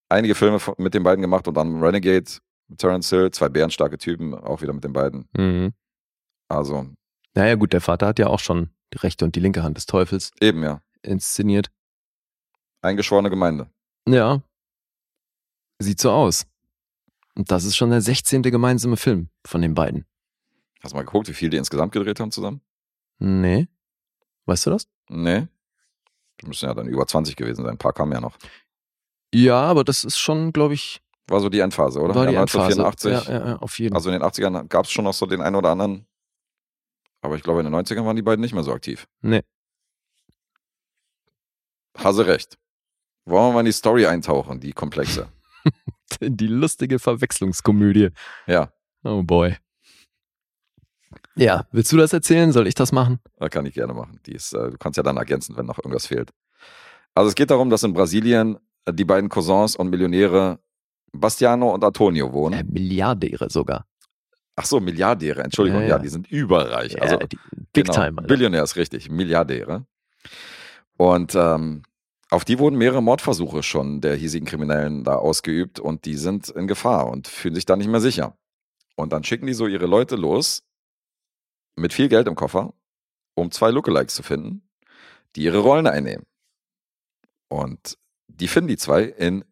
einige Filme mit den beiden gemacht, unter anderem Renegade, mit Terence Hill, zwei bärenstarke Typen, auch wieder mit den beiden. Mhm. Also Naja, gut, der Vater hat ja auch schon die rechte und die linke Hand des Teufels eben ja, inszeniert. eingeschworene Gemeinde. Ja. Sieht so aus. Und das ist schon der 16. gemeinsame Film von den beiden. Hast du mal geguckt, wie viel die insgesamt gedreht haben zusammen? Nee. Weißt du das? Nee. Die müssen ja dann über 20 gewesen sein. Ein paar kamen ja noch. Ja, aber das ist schon, glaube ich, War so die Endphase, oder? war die ja, Endphase. 1984. Ja, ja, auf jeden Fall. Also in den 80ern gab es schon noch so den einen oder anderen. Aber ich glaube, in den 90ern waren die beiden nicht mehr so aktiv. Nee. Hase recht. Wollen wir mal in die Story eintauchen, die komplexe? Die lustige Verwechslungskomödie. Ja, Oh boy. Ja, willst du das erzählen? Soll ich das machen? das kann ich gerne machen. Ist, äh, du kannst ja dann ergänzen, wenn noch irgendwas fehlt. Also es geht darum, dass in Brasilien äh, die beiden Cousins und Millionäre Bastiano und Antonio wohnen. Äh, Milliardäre sogar. Ach so, Milliardäre, Entschuldigung, Ja, ja, ja. die sind überreich. Also ja, die, Big genau, Time. Alter. Billionärs, richtig, Milliardäre. Und ähm, auf die wurden mehrere Mordversuche schon der hiesigen Kriminellen da ausgeübt und die sind in Gefahr und fühlen sich da nicht mehr sicher. Und dann schicken die so ihre Leute los mit viel Geld im Koffer, um zwei Lookalikes zu finden, die ihre Rollen einnehmen. Und die finden die zwei in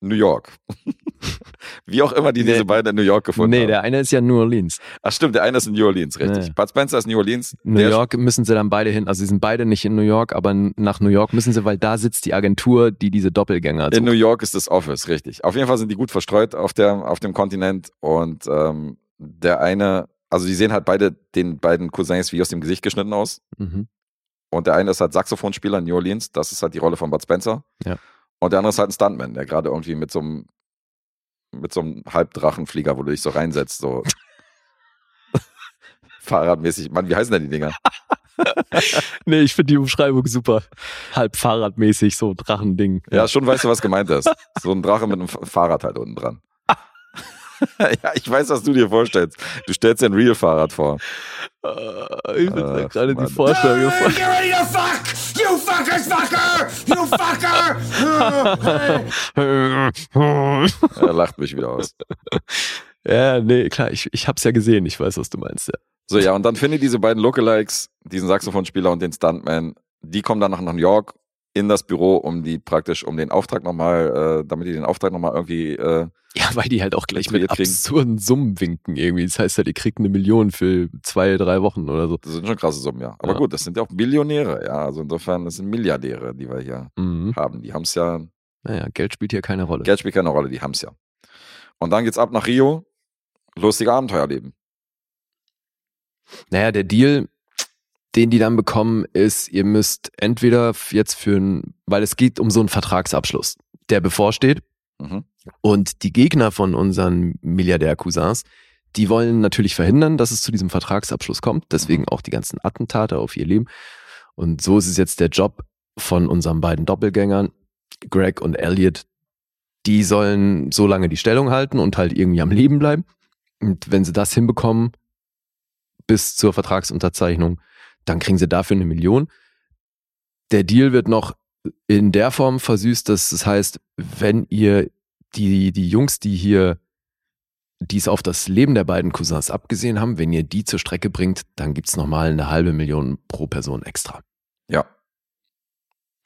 New York. Wie auch immer die Nee. diese beiden in New York gefunden Nee, haben. der eine ist ja New Orleans. Ach stimmt, der eine ist in New Orleans, richtig. Nee. Bud Spencer ist New Orleans. New York müssen sie dann beide hin. Also sie sind beide nicht in New York, aber nach New York müssen sie, weil da sitzt die Agentur, die diese Doppelgänger In New. York ist das Office, richtig. Auf jeden Fall sind die gut verstreut auf, der, auf dem Kontinent und ähm, der eine, also die sehen halt beide den beiden Cousins wie aus dem Gesicht geschnitten aus. Mhm. Und der eine ist halt Saxophonspieler in New Orleans, das ist halt die Rolle von Bud Spencer. Ja. Und der andere ist halt ein Stuntman, der gerade irgendwie mit so einem mit so einem Halbdrachenflieger, wo du dich so reinsetzt, so fahrradmäßig. Mann, wie heißen denn die Dinger? Nee, ich finde die Umschreibung super. Halb fahrradmäßig, so Drachending. Ja, schon weißt du, was gemeint ist. So ein Drache mit einem Fahrrad halt unten dran. ja, ich weiß, was du dir vorstellst. Du stellst dir ein Real-Fahrrad vor. Äh, ich bin Ach, gerade Mann. die Vorstellung ready to fuck! You fuckers, fucker! You fucker! Er lacht mich wieder aus. ja, nee, klar, ich, ich hab's ja gesehen. Ich weiß, was du meinst. Ja. So, ja, und dann finde ich diese beiden Lookalikes, diesen Saxophonspieler und den Stuntman, die kommen dann nach New York in das Büro, um die praktisch, um den Auftrag nochmal, äh, damit die den Auftrag nochmal irgendwie, äh, ja, weil die halt auch gleich mit kriegen. absurden Summen winken irgendwie. Das heißt ja, die kriegt eine Million für zwei, drei Wochen oder so. das sind schon krasse Summen, ja. Aber Ja. gut, das sind ja auch Billionäre, ja. Also insofern, das sind Milliardäre, die wir hier Mhm. haben. Die haben es ja Naja, Geld spielt hier keine Rolle. Geld spielt keine Rolle, die haben es ja. Und dann geht's ab nach Rio. Lustige Abenteuerleben. Naja, der Deal, den die dann bekommen, ist, ihr müsst entweder jetzt für ein, weil es geht um so einen Vertragsabschluss, der bevorsteht. Mhm. Und die Gegner von unseren Milliardär-Cousins, die wollen natürlich verhindern, dass es zu diesem Vertragsabschluss kommt. Deswegen auch die ganzen Attentate auf ihr Leben. Und so ist es jetzt der Job von unseren beiden Doppelgängern, Greg und Elliot. Die sollen so lange die Stellung halten und halt irgendwie am Leben bleiben. Und wenn sie das hinbekommen, bis zur Vertragsunterzeichnung, dann kriegen sie dafür eine Million. Der Deal wird noch in der Form versüßt, dass es heißt, wenn ihr die, die Jungs, die hier dies auf das Leben der beiden Cousins abgesehen haben, wenn ihr die zur Strecke bringt, dann gibt's nochmal eine halbe Million pro Person extra. Ja.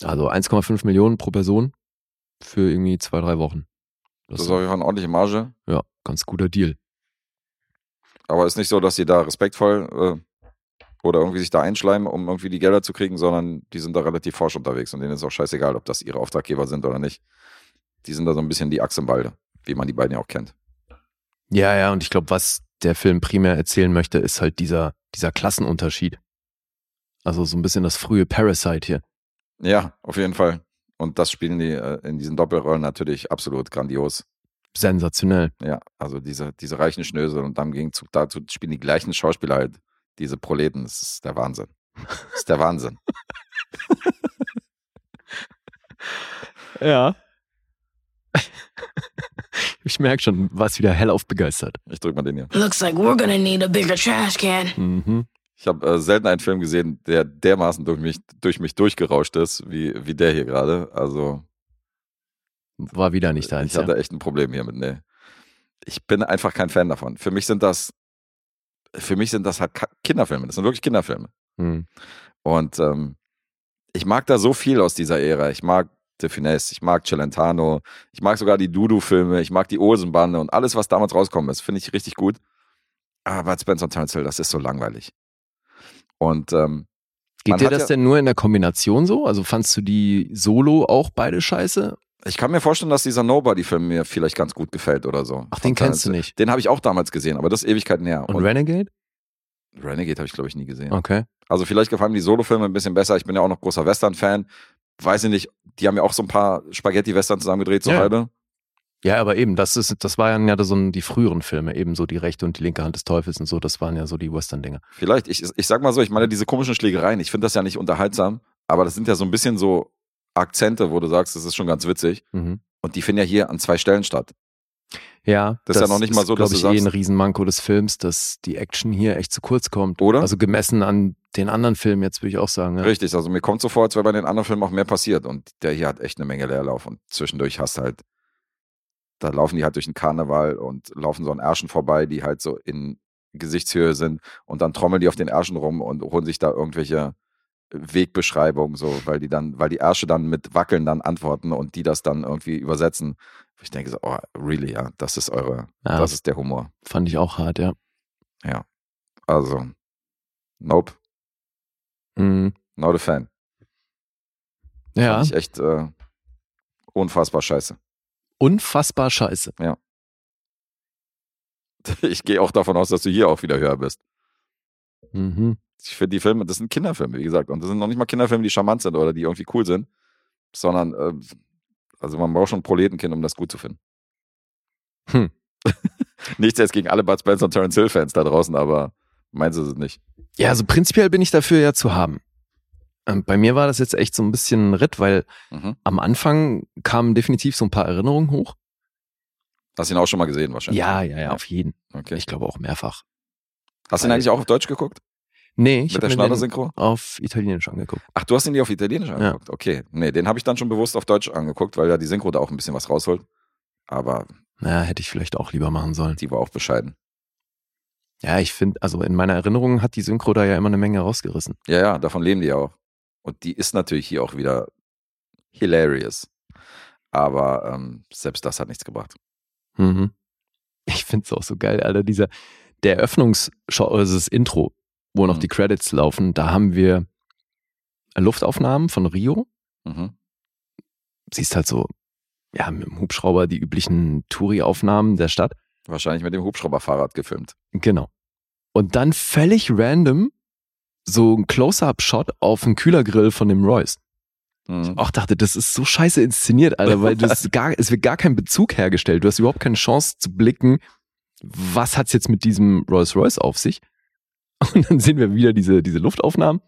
Also 1,5 Millionen pro Person für irgendwie zwei, drei Wochen. Das ist auf jeden Fall eine ordentliche Marge. ja, ganz guter Deal. Aber ist nicht so, dass die da respektvoll äh, oder irgendwie sich da einschleimen, um irgendwie die Gelder zu kriegen, sondern die sind da relativ forsch unterwegs und denen ist auch scheißegal, ob das ihre Auftraggeber sind oder nicht. Die sind da so ein bisschen die Axt im Walde, wie man die beiden ja auch kennt. Ja, ja, und ich glaube, was der Film primär erzählen möchte, ist halt dieser, dieser Klassenunterschied. Also so ein bisschen das frühe Parasite hier. Ja, auf jeden Fall. Und das spielen die äh, in diesen Doppelrollen natürlich absolut grandios. Sensationell. Ja, also diese, diese reichen Schnösel und dann im Gegenzug dazu spielen die gleichen Schauspieler halt diese Proleten. Das ist der Wahnsinn. Das ist der Wahnsinn. Ja. Ich merke schon, was wieder hellauf begeistert. Ich drück mal den hier. Looks like we're gonna need a bigger trash can. Mhm. Ich habe äh, selten einen Film gesehen, der dermaßen durch mich, durch mich durchgerauscht ist, wie, wie der hier gerade. Also War wieder nicht deins. ich hatte Ja. echt ein Problem hier mit. Nee. Ich bin einfach kein Fan davon. Für mich sind das, für mich sind das halt Kinderfilme. Das sind wirklich Kinderfilme. Mhm. Und ähm, ich mag da so viel aus dieser Ära. Ich mag De Finesse, ich mag Celentano, ich mag sogar die Dudu-Filme, ich mag die Olsenbande und alles, was damals rauskommen ist, finde ich richtig gut. Aber Spencer Hill, das ist so langweilig. Und ähm, Geht dir das ja- denn nur in der Kombination so? Also fandst du die Solo auch beide scheiße? Ich kann mir vorstellen, dass dieser Nobody-Film mir vielleicht ganz gut gefällt oder so. Ach, den kennst du nicht. Den habe ich auch damals gesehen, aber das ist Ewigkeiten her. Und, Renegade? Renegade habe ich, glaube ich, nie gesehen. Okay. Also vielleicht gefallen mir die Solo-Filme ein bisschen besser. Ich bin ja auch noch großer Western-Fan. Weiß ich nicht, die haben ja auch so ein paar Spaghetti-Western zusammengedreht, so Ja. halbe. Ja, aber eben, das ist, das waren ja so die früheren Filme, eben so die rechte und die linke Hand des Teufels und so, das waren ja so die Western-Dinger. Vielleicht, ich, ich sag mal so, ich meine, diese komischen Schlägereien, ich finde das ja nicht unterhaltsam, aber das sind ja so ein bisschen so Akzente, wo du sagst, das ist schon ganz witzig. Mhm. Und die finden ja hier an zwei Stellen statt. Ja, Das ist ja noch nicht mal so, dass ich, du eh sagst- ein Riesenmanko des Films, dass die Action hier echt zu kurz kommt. Oder? Also gemessen an den anderen Filmen, jetzt würde ich auch sagen. Ja. Richtig, also mir kommt so vor, als wäre bei den anderen Filmen auch mehr passiert. Und der hier hat echt eine Menge Leerlauf. Und zwischendurch hast halt, da laufen die halt durch den Karneval und laufen so an Ärschen vorbei, die halt so in Gesichtshöhe sind. Und dann trommeln die auf den Ärschen rum und holen sich da irgendwelche Wegbeschreibungen, so, weil die dann, weil die Ärsche dann mit Wackeln dann antworten und die das dann irgendwie übersetzen. Ich denke so, oh, really, ja, das ist eure, Ja. das ist der Humor. Fand ich auch hart, ja. Also, nope, Mhm. not a fan. Ja, Fand ich echt äh, unfassbar scheiße. unfassbar scheiße. Ich gehe auch davon aus, dass du hier auch wieder höher bist. Mhm. Ich finde die Filme, das sind Kinderfilme, wie gesagt. Und das sind noch nicht mal Kinderfilme, die charmant sind oder die irgendwie cool sind, sondern, äh, also man braucht schon ein Proletenkind, um das gut zu finden. Hm. Nichts jetzt gegen alle Bud Spencer und Terence Hill Fans da draußen, aber meins ist es nicht. Ja, also prinzipiell bin ich dafür ja zu haben. Ähm, bei mir war das jetzt echt so ein bisschen ein Ritt, weil Mhm. am Anfang kamen definitiv so ein paar Erinnerungen hoch. Hast du ihn auch schon mal gesehen wahrscheinlich? Ja, ja, ja, auf jeden. Okay. Ich glaube auch mehrfach. Hast du ihn eigentlich auch auf Deutsch geguckt? Nee, ich habe mir den auf Italienisch angeguckt. Ach, du hast ihn dir auf Italienisch angeguckt? Okay. Nee, den habe ich dann schon bewusst auf Deutsch angeguckt, weil ja die Synchro da auch ein bisschen was rausholt. Aber Naja, hätte ich vielleicht auch lieber machen sollen. die war auch bescheiden. Ja, ich finde, also in meiner Erinnerung hat die Synchro da ja immer eine Menge rausgerissen. Ja, ja, davon leben die ja auch. Und die ist natürlich hier auch wieder hilarious. Aber ähm, selbst das hat nichts gebracht. Mhm. Ich finde es auch so geil, Alter. Dieser, der Eröffnungsschau, also das Intro, wo noch Mhm. die Credits laufen, da haben wir Luftaufnahmen von Rio. Mhm. Siehst halt so ja, mit dem Hubschrauber die üblichen Touri-Aufnahmen der Stadt. Wahrscheinlich mit dem Hubschrauberfahrrad gefilmt. Genau. Und dann völlig random so ein Close-Up-Shot auf einen Kühlergrill von dem Royce. Mhm. Auch dachte, das ist so scheiße inszeniert, Alter, weil das gar, es wird gar kein Bezug hergestellt. Du hast überhaupt keine Chance zu blicken, was hat's jetzt mit diesem Rolls Royce auf sich? Und dann sehen wir wieder diese, diese Luftaufnahmen.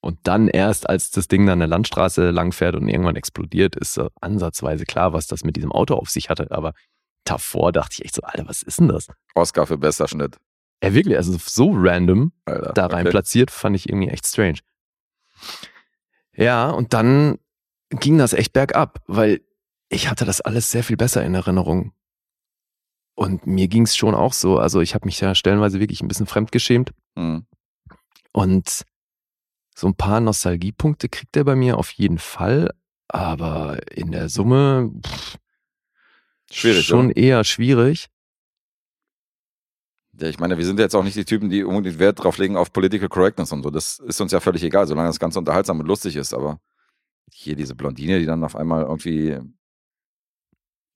Und dann erst, als das Ding dann an der Landstraße langfährt und irgendwann explodiert, ist so ansatzweise klar, was das mit diesem Auto auf sich hatte. Aber davor dachte ich echt so, Alter, was ist denn das? Oscar für bester Schnitt. Ja, wirklich, also so random Alter. da rein Okay. platziert, fand ich irgendwie echt strange. Ja, und dann ging das echt bergab, weil ich hatte das alles sehr viel besser in Erinnerung. Und mir ging es schon auch so. Also ich habe mich ja stellenweise wirklich ein bisschen fremdgeschämt. Mhm. Und so ein paar Nostalgiepunkte kriegt er bei mir auf jeden Fall. Aber in der Summe pff, Schwierig, schon oder? eher schwierig. Ja, ich meine, wir sind ja jetzt auch nicht die Typen, die unbedingt Wert drauf legen auf Political Correctness und so. Das ist uns ja völlig egal, solange das Ganze unterhaltsam und lustig ist. Aber hier diese Blondine, die dann auf einmal irgendwie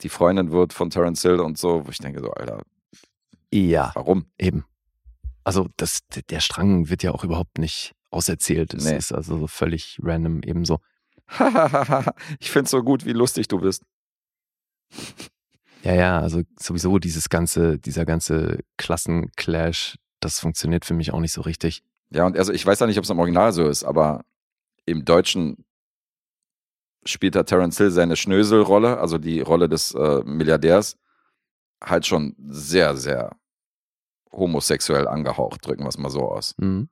die Freundin wird von Terence Hill und so, wo ich denke so, Alter, Ja, warum? eben. Also das, der Strang wird ja auch überhaupt nicht auserzählt. Es Nee. ist also so völlig random ebenso. ich find's so gut, wie lustig du bist. Ja, ja, also sowieso dieses ganze, dieser ganze Klassenclash, das funktioniert für mich auch nicht so richtig. Ja, und also ich weiß ja nicht, ob es im Original so ist, aber im Deutschen spielt da Terence Hill seine Schnöselrolle, also die Rolle des äh, Milliardärs, halt schon sehr, sehr homosexuell angehaucht, drücken wir es mal so aus. Mhm.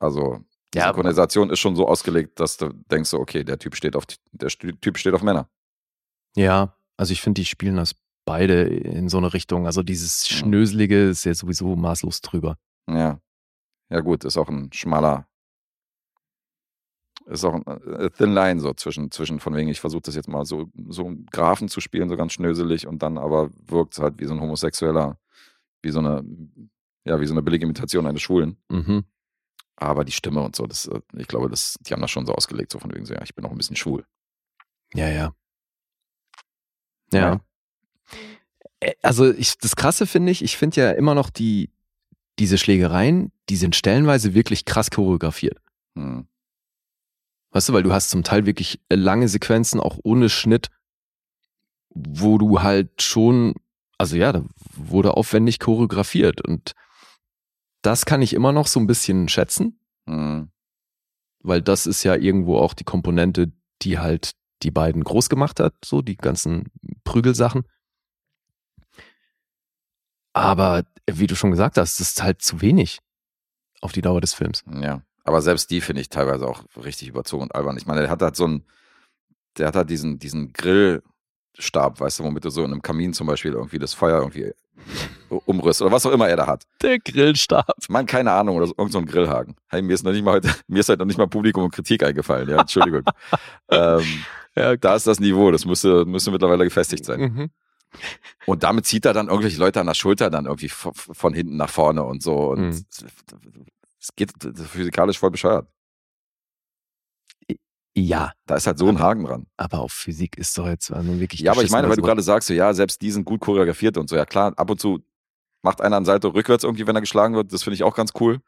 Also die Ja, Synchronisation ist schon so ausgelegt, dass du denkst, so, okay, der Typ steht auf der Typ steht auf Männer. Ja, also ich finde, die spielen das beide in so eine Richtung. Also dieses Ja. Schnöselige ist ja sowieso maßlos drüber. Ja. Ja, gut, ist auch ein schmaler, ist auch ein äh, Thin Line so zwischen, zwischen von wegen, ich versuche das jetzt mal so, so einen Grafen zu spielen, so ganz schnöselig und dann aber wirkt es halt wie so ein Homosexueller, wie so eine, ja, wie so eine billige Imitation eines Schwulen. Mhm. Aber die Stimme und so, das, äh, ich glaube, das, die haben das schon so ausgelegt, so von wegen so, ja, ich bin auch ein bisschen schwul. Ja, ja. Ja. Ja. Äh, Also ich, das Krasse finde ich, ich finde ja immer noch die, diese Schlägereien, die sind stellenweise wirklich krass choreografiert. Hm. Weißt du, weil du hast zum Teil wirklich lange Sequenzen, auch ohne Schnitt, wo du halt schon, also ja, da wurde aufwendig choreografiert und das kann ich immer noch so ein bisschen schätzen, Hm. weil das ist ja irgendwo auch die Komponente, die halt die beiden groß gemacht hat, so die ganzen Prügelsachen. Aber wie du schon gesagt hast, das ist halt zu wenig auf die Dauer des Films. Ja, aber selbst die finde ich teilweise auch richtig überzogen und albern. Ich meine, der hat halt so einen, der hat halt diesen, diesen Grillstab, weißt du, womit du so in einem Kamin zum Beispiel irgendwie das Feuer irgendwie umrührst oder was auch immer er da hat. Der Grillstab. Man, keine Ahnung, oder so, irgend so ein Grillhaken. Hey, mir ist noch nicht mal heute, mir ist halt noch nicht mal Publikum und Kritik eingefallen, ja, Entschuldigung. ähm, Ja, da ist das Niveau, das müsste, müsste mittlerweile gefestigt sein. Mhm. Und damit zieht er dann irgendwelche Leute an der Schulter dann irgendwie von, von hinten nach vorne und so. Und Mhm. Es geht physikalisch voll bescheuert. Ja, Da ist halt so ein Haken dran. aber auf Physik ist doch jetzt also wirklich. Ja, aber ich meine, weil du gerade sagst, so, ja, selbst die sind gut choreografiert und so. Ja, klar, ab und zu macht einer ein Salto rückwärts irgendwie, wenn er geschlagen wird. Das finde ich auch ganz cool.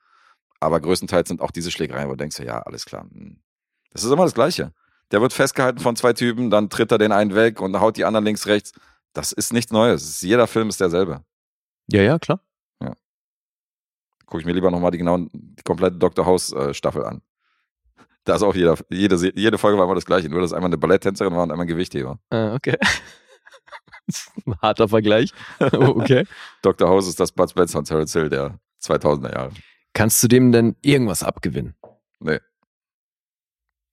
Aber größtenteils sind auch diese Schlägereien, wo du denkst, so, ja, alles klar. hm. Das ist immer das Gleiche. Der wird festgehalten von zwei Typen, dann tritt er den einen weg und haut die anderen links, rechts. Das ist nichts Neues. Jeder Film ist derselbe. Ja, ja, klar. Gucke ich mir lieber nochmal die genauen, die komplette Dr. House äh, Staffel an. Da ist auch jeder, jede, jede Folge war immer das Gleiche. Nur, dass einmal eine Balletttänzerin war und einmal ein Gewichtheber. Äh, okay. Ein Harter Vergleich. Oh, okay. Dr. House ist das Bud Spencer und Terence Hill der 2000er Jahre. Kannst du dem denn irgendwas abgewinnen? Nee.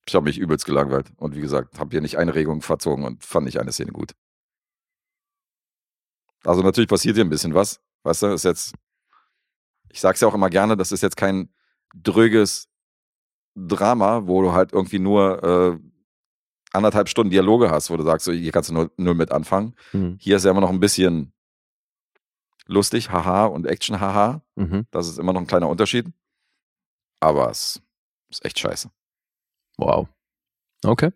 Ich habe mich übelst gelangweilt. Und wie gesagt, habe hier nicht eine Regung verzogen und fand nicht eine Szene gut. Also natürlich passiert hier ein bisschen was. Weißt du, ist jetzt, ich sag's ja auch immer gerne, das ist jetzt kein dröges Drama, wo du halt irgendwie nur äh, anderthalb Stunden Dialoge hast, wo du sagst, so, hier kannst du nur, nur mit anfangen. Mhm. Hier ist ja immer noch ein bisschen lustig, haha, und Action, haha. Mhm. Das ist immer noch ein kleiner Unterschied. Aber es ist echt scheiße. Wow. Okay.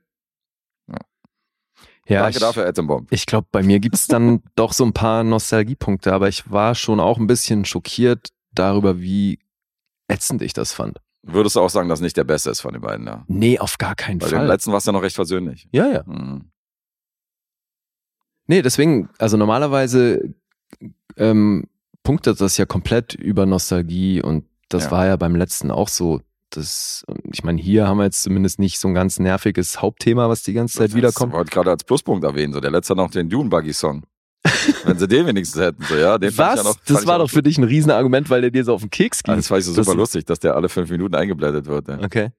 Ja. Danke ich, dafür, Attenbomb. ich glaube, bei mir gibt's dann doch so ein paar Nostalgiepunkte, aber ich war schon auch ein bisschen schockiert darüber, wie ätzend ich das fand. Würdest du auch sagen, dass nicht der Beste ist von den beiden, ja? Nee, auf gar keinen Bei dem Fall. letzten war es ja noch recht versöhnlich. Ja, ja. Mhm. Nee, deswegen, also normalerweise ähm, punktet das ja komplett über Nostalgie und das Ja. war ja beim letzten auch so. Das, ich meine, hier haben wir jetzt zumindest nicht so ein ganz nerviges Hauptthema, was die ganze Zeit wiederkommt. Das wollte ich gerade als Pluspunkt erwähnen. So, der letzte noch den Dune Buggy Song. Wenn sie den wenigstens hätten, so, ja. Den Was? Ja noch, das war doch für dich ein Riesenargument, weil der dir so auf den Keks ging. Also das fand ich so Das- super lustig, dass der alle fünf Minuten eingeblendet wird. Ja. Okay.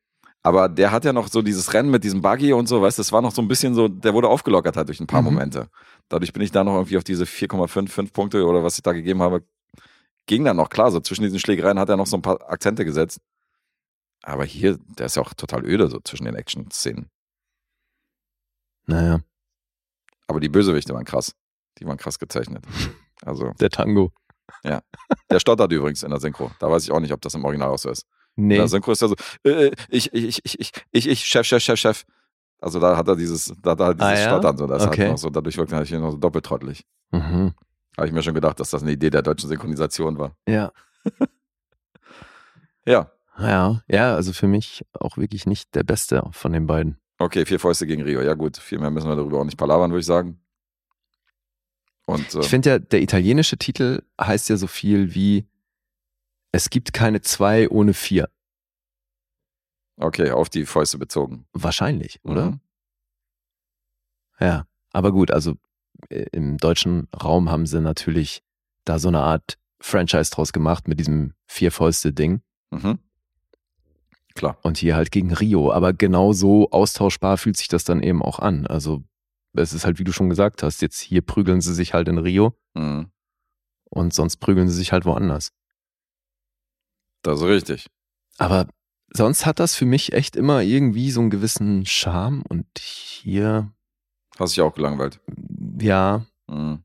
Aber der hat ja noch so dieses Rennen mit diesem Buggy und so, weißt du, das war noch so ein bisschen so, der wurde aufgelockert halt durch ein paar Mhm. Momente. Dadurch bin ich da noch irgendwie auf diese 4,55 Punkte oder was ich da gegeben habe, ging dann noch klar. So zwischen diesen Schlägereien hat er noch so ein paar Akzente gesetzt. Aber hier, der ist ja auch total öde, so zwischen den Action-Szenen. Naja, Aber die Bösewichte waren krass. Die waren krass gezeichnet. Also, der Tango. der stottert übrigens in der Synchro. Da weiß ich auch nicht, ob das im Original auch so ist. In Nee. der Synchro ist er so, äh, ich, ich, ich, ich, ich, ich, Chef, Chef, Chef, Chef. Also da hat er dieses, da hat er dieses Ah, ja? Stottern so. Das Okay. halt noch so, dadurch wirkt er natürlich noch so doppeltrottelig. Mhm. Habe ich mir schon gedacht, dass das eine Idee der deutschen Synchronisation war. Ja. Ja, Ja, ja, also für mich auch wirklich nicht der Beste von den beiden. okay, vier Fäuste gegen Rio. Ja gut, viel mehr müssen wir darüber auch nicht palabern, würde ich sagen. Und äh, Ich finde ja, der italienische Titel heißt ja so viel wie Es gibt keine zwei ohne vier. okay, auf die Fäuste bezogen. Wahrscheinlich, oder? Mhm. Ja. Aber gut, also äh, im deutschen Raum haben sie natürlich da so eine Art Franchise draus gemacht mit diesem Vier-Fäuste-Ding. Mhm. Klar. Und hier halt gegen Rio. Aber genau so austauschbar fühlt sich das dann eben auch an. Also es ist halt, wie du schon gesagt hast, jetzt hier prügeln sie sich halt in Rio Mhm. und sonst prügeln sie sich halt woanders. Das ist richtig. Aber sonst hat das für mich echt immer irgendwie so einen gewissen Charme und hier, Hast dich auch gelangweilt. ja, Mhm.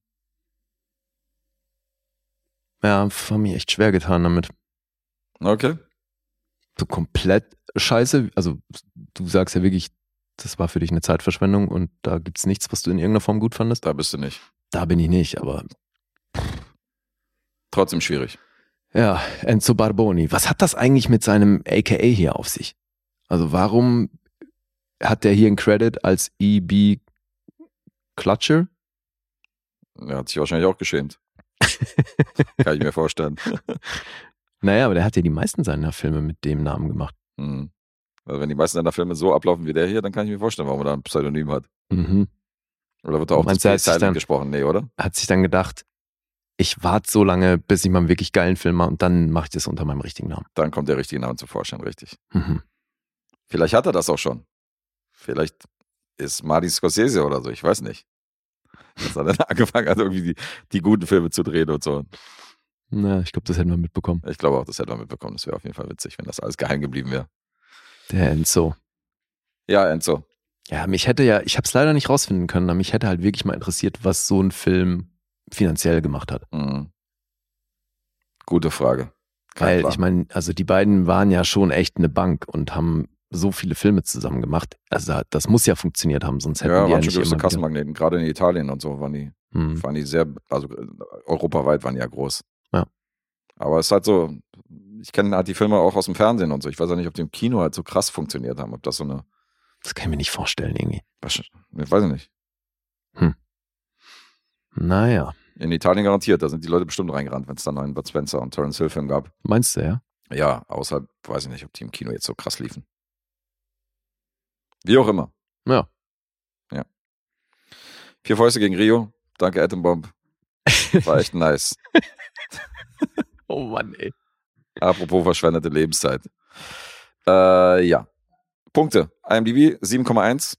ja, war mir echt schwer getan damit. Okay. So komplett scheiße. Also du sagst ja wirklich, das war für dich eine Zeitverschwendung und da gibt's nichts, was du in irgendeiner Form gut fandest. Da bist du nicht. Da bin ich nicht, aber Trotzdem schwierig. ja, Enzo Barboni. Was hat das eigentlich mit seinem AKA hier auf sich? Also warum hat der hier einen Credit als EB Clutcher? Er hat sich wahrscheinlich auch geschämt. Kann ich mir vorstellen. Naja, aber der hat ja die meisten seiner Filme mit dem Namen gemacht. Mhm. Also wenn die meisten seiner Filme so ablaufen wie der hier, dann kann ich mir vorstellen, warum er da ein Pseudonym hat. Mhm. Oder wird da auch er sich Silent dann- gesprochen? Nee, oder? Hat sich dann gedacht, ich warte so lange, bis ich mal einen wirklich geilen Film mache und dann mache ich das unter meinem richtigen Namen. Dann kommt der richtige Name zum Vorschein, richtig. Mhm. Vielleicht hat er das auch schon. Vielleicht ist Martin Scorsese oder so, ich weiß nicht. Dass er dann angefangen hat, irgendwie die, die guten Filme zu drehen und so. Na, ich glaube, das hätten wir mitbekommen. Ich glaube auch, das hätte man mitbekommen. Das wäre auf jeden Fall witzig, wenn das alles geheim geblieben wäre. Der Enzo. Ja, Enzo. Ja, mich hätte ja, ich habe es leider nicht rausfinden können, aber mich hätte halt wirklich mal interessiert, was so ein Film finanziell gemacht hat. Mhm. Gute Frage. Kein Weil Plan. ich meine, also die beiden waren ja schon echt eine Bank und haben so viele Filme zusammen gemacht. Also das muss ja funktioniert haben, sonst hätten ja, die ja waren schon nicht größte immer wieder, Kassenmagneten. Gerade in Italien und so waren die, Hm. waren die sehr, also äh, europaweit waren die ja groß. Ja. Aber es ist halt so, ich kenne halt die Filme auch aus dem Fernsehen und so. Ich weiß ja nicht, ob die im Kino halt so krass funktioniert haben. Ob das so eine, Das kann ich mir nicht vorstellen irgendwie. was- ich weiß ich nicht. Naja, In Italien garantiert, da sind die Leute bestimmt reingerannt, wenn es dann einen Bud Spencer und Terence Hill Film gab. meinst du, ja? Ja, außerhalb, weiß ich nicht, ob die im Kino jetzt so krass liefen. Wie auch immer. Ja. Vier Fäuste gegen Rio. Danke, Atombomb. War echt nice. Oh Mann, ey. Apropos verschwendete Lebenszeit. Äh, ja. Punkte. IMDb 7,1.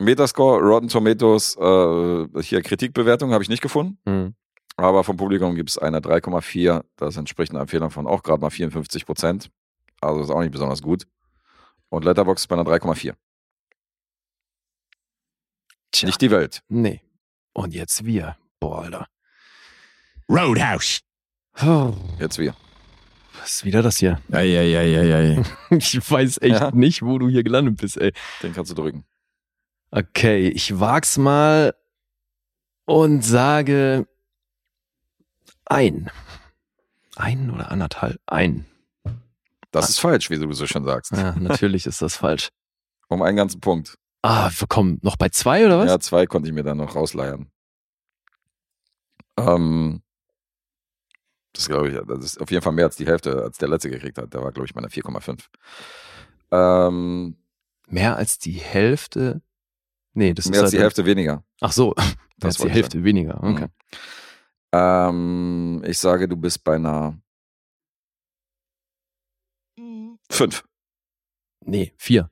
Metascore, Rotten Tomatoes, äh, hier Kritikbewertung habe ich nicht gefunden. Hm. Aber vom Publikum gibt es eine 3,4. Das entspricht einer Empfehlung von auch gerade mal 54 Prozent. Also ist auch nicht besonders gut. Und Letterboxd ist bei einer 3,4. Tja, Nicht die Welt. nee. Und jetzt wir. Boah, Alter. Roadhouse. Oh, Jetzt wir. was ist wieder das hier? Eieieiei. Ich weiß echt Ja. nicht, wo du hier gelandet bist, ey. Den kannst du drücken. Okay, ich wag's mal und sage ein. Ein oder anderthalb? Ein. Das ist falsch, wie du so schon sagst. Ja, natürlich ist das falsch. Um einen ganzen Punkt. Ah, wir kommen noch bei zwei oder was? Ja, zwei konnte ich mir dann noch rausleiern. Ähm, das glaube ich, das ist auf jeden Fall mehr als die Hälfte, als der letzte gekriegt hat. Der war, glaube ich, meine 4,5. Ähm, Mehr als die Hälfte? Nee, das mehr ist als die halt- Hälfte weniger. Ach so, mehr Das als die Hälfte weniger. Okay. Mhm. Ähm, ich sage, du bist bei einer 5. Nee, vier.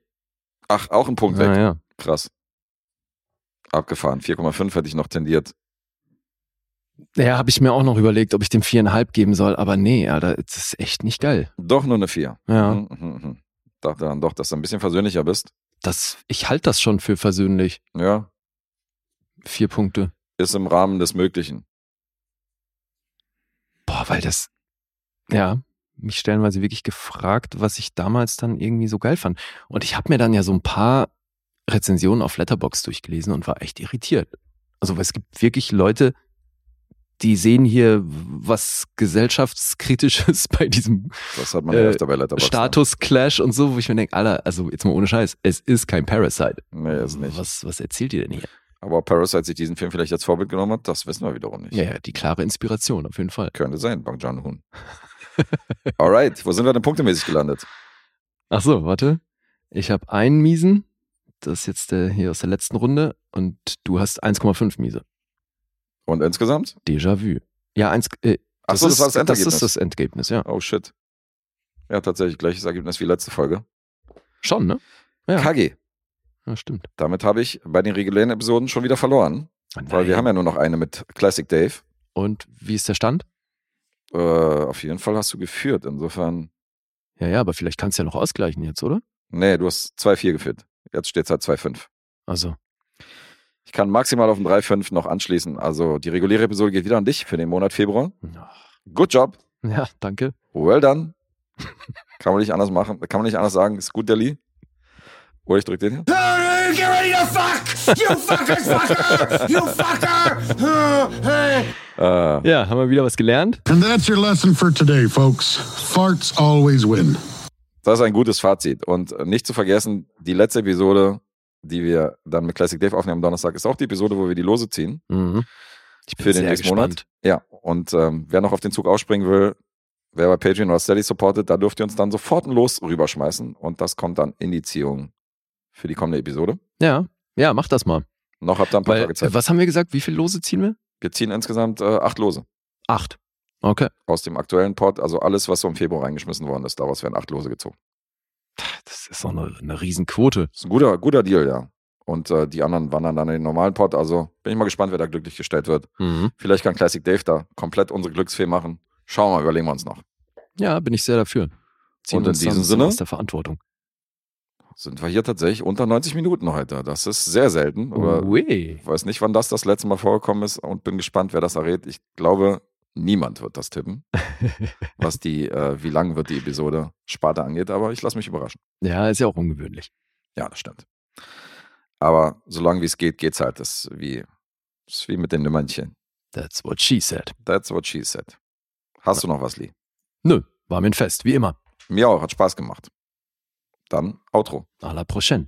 Ach, auch ein Punkt weg. Ja, ja. Krass. Abgefahren. 4,5 hätte ich noch tendiert. Ja, habe ich mir auch noch überlegt, ob ich dem viereinhalb geben soll, aber nee, Alter, das ist echt nicht geil. Doch nur eine 4. Ja, Mhm, mhm, mhm. Dachte dann doch, dass du ein bisschen versöhnlicher bist. das, ich halte das schon für versöhnlich. Ja, Vier Punkte. ist im Rahmen des Möglichen. Boah, weil das, ja, mich stellenweise wirklich gefragt, was ich damals dann irgendwie so geil fand. Und ich habe mir dann ja so ein paar Rezensionen auf Letterbox durchgelesen und war echt irritiert. Also, weil es gibt wirklich Leute, die sehen hier was gesellschaftskritisches bei diesem Äh, ja ne? Status-Clash und so, wo ich mir denke, Alter, also jetzt mal ohne Scheiß, es ist kein Parasite. Nee, ist nicht. Was, was erzählt ihr denn hier? Aber ob Parasite sich diesen Film vielleicht als Vorbild genommen hat, das wissen wir wiederum nicht. Ja, ja, die klare Inspiration, auf jeden Fall. Könnte sein, Bang Joon-hoon. Alright, wo sind wir denn punktemäßig gelandet? Ach so, warte. Ich habe einen Miesen, das ist jetzt der hier aus der letzten Runde, und du hast 1,5 Miese. Und insgesamt? Déjà-vu. Ja, eins, äh, so, das ist, war das. Das ist das Endergebnis, ja. Oh shit. Ja, tatsächlich gleiches Ergebnis wie letzte Folge. Schon, ne? Ja, KG. ja stimmt. Damit habe ich bei den regulären Episoden schon wieder verloren, weil wir haben ja nur noch eine mit Classic Dave. Und wie ist der Stand? Äh, auf jeden Fall hast du geführt. Insofern, Ja, ja, aber vielleicht kannst du ja noch ausgleichen jetzt, oder? nee, du hast 2-4 geführt. Jetzt steht es halt 2-5. Also, Ich kann maximal auf den 3-5 noch anschließen. Also die reguläre Episode geht wieder an dich für den Monat Februar. Good job. ja, danke. Well done. kann man nicht anders machen. Kann man nicht anders sagen. Ist gut, der Lee. Oder ich drück den hier. Uh, Get ready to fuck! You fuckers, fucker! You fucker! Uh, hey. Äh, Ja, haben wir wieder was gelernt? And that's your lesson for today, folks. Farts always win. das ist ein gutes Fazit. Und nicht zu vergessen, die letzte Episode, die wir dann mit Classic Dave aufnehmen am Donnerstag, ist auch die Episode, wo wir die Lose ziehen. Mhm. Ich bin Für den nächsten Monat? gespannt. Ja, und ähm, wer noch auf den Zug ausspringen will, wer bei Patreon oder Steady supportet, da dürft ihr uns dann sofort ein Los rüberschmeißen. Und das kommt dann in die Ziehung für die kommende Episode. Ja, ja, mach das mal. Noch habt ihr ein paar Weil, Tage Zeit. was haben wir gesagt? Wie viele Lose ziehen wir? Wir ziehen insgesamt äh, acht Lose Acht. Okay. aus dem aktuellen Pod. Also alles, was so im Februar reingeschmissen worden ist, daraus werden acht Lose gezogen. Das ist doch eine, eine Riesenquote. Das ist ein guter, guter Deal, ja. Und äh, die anderen wandern dann in den normalen Pod. Also bin ich mal gespannt, wer da glücklich gestellt wird. Mhm. Vielleicht kann Classic Dave da komplett unsere Glücksfee machen. Schauen wir mal, überlegen wir uns noch. Ja, bin ich sehr dafür. Ziehen Und in diesem Sinne? aus der Verantwortung. Sind wir hier tatsächlich unter 90 Minuten heute. Das ist sehr selten. Ui. ich weiß nicht, wann das das letzte Mal vorgekommen ist und bin gespannt, wer das errät. Ich glaube, niemand wird das tippen, was die, äh, wie lang wird die Episode Sparte angeht. Aber ich lasse mich überraschen. Ja, ist ja auch ungewöhnlich. Ja, das stimmt. Aber solange wie es geht, geht's halt. Das ist wie, das ist wie mit den Nümmernchen. That's what she said. That's what she said. Hast du noch was, Lee? Nö, war mir ein Fest, wie immer. Mir auch, hat Spaß gemacht. Dann Outro. À la prochaine.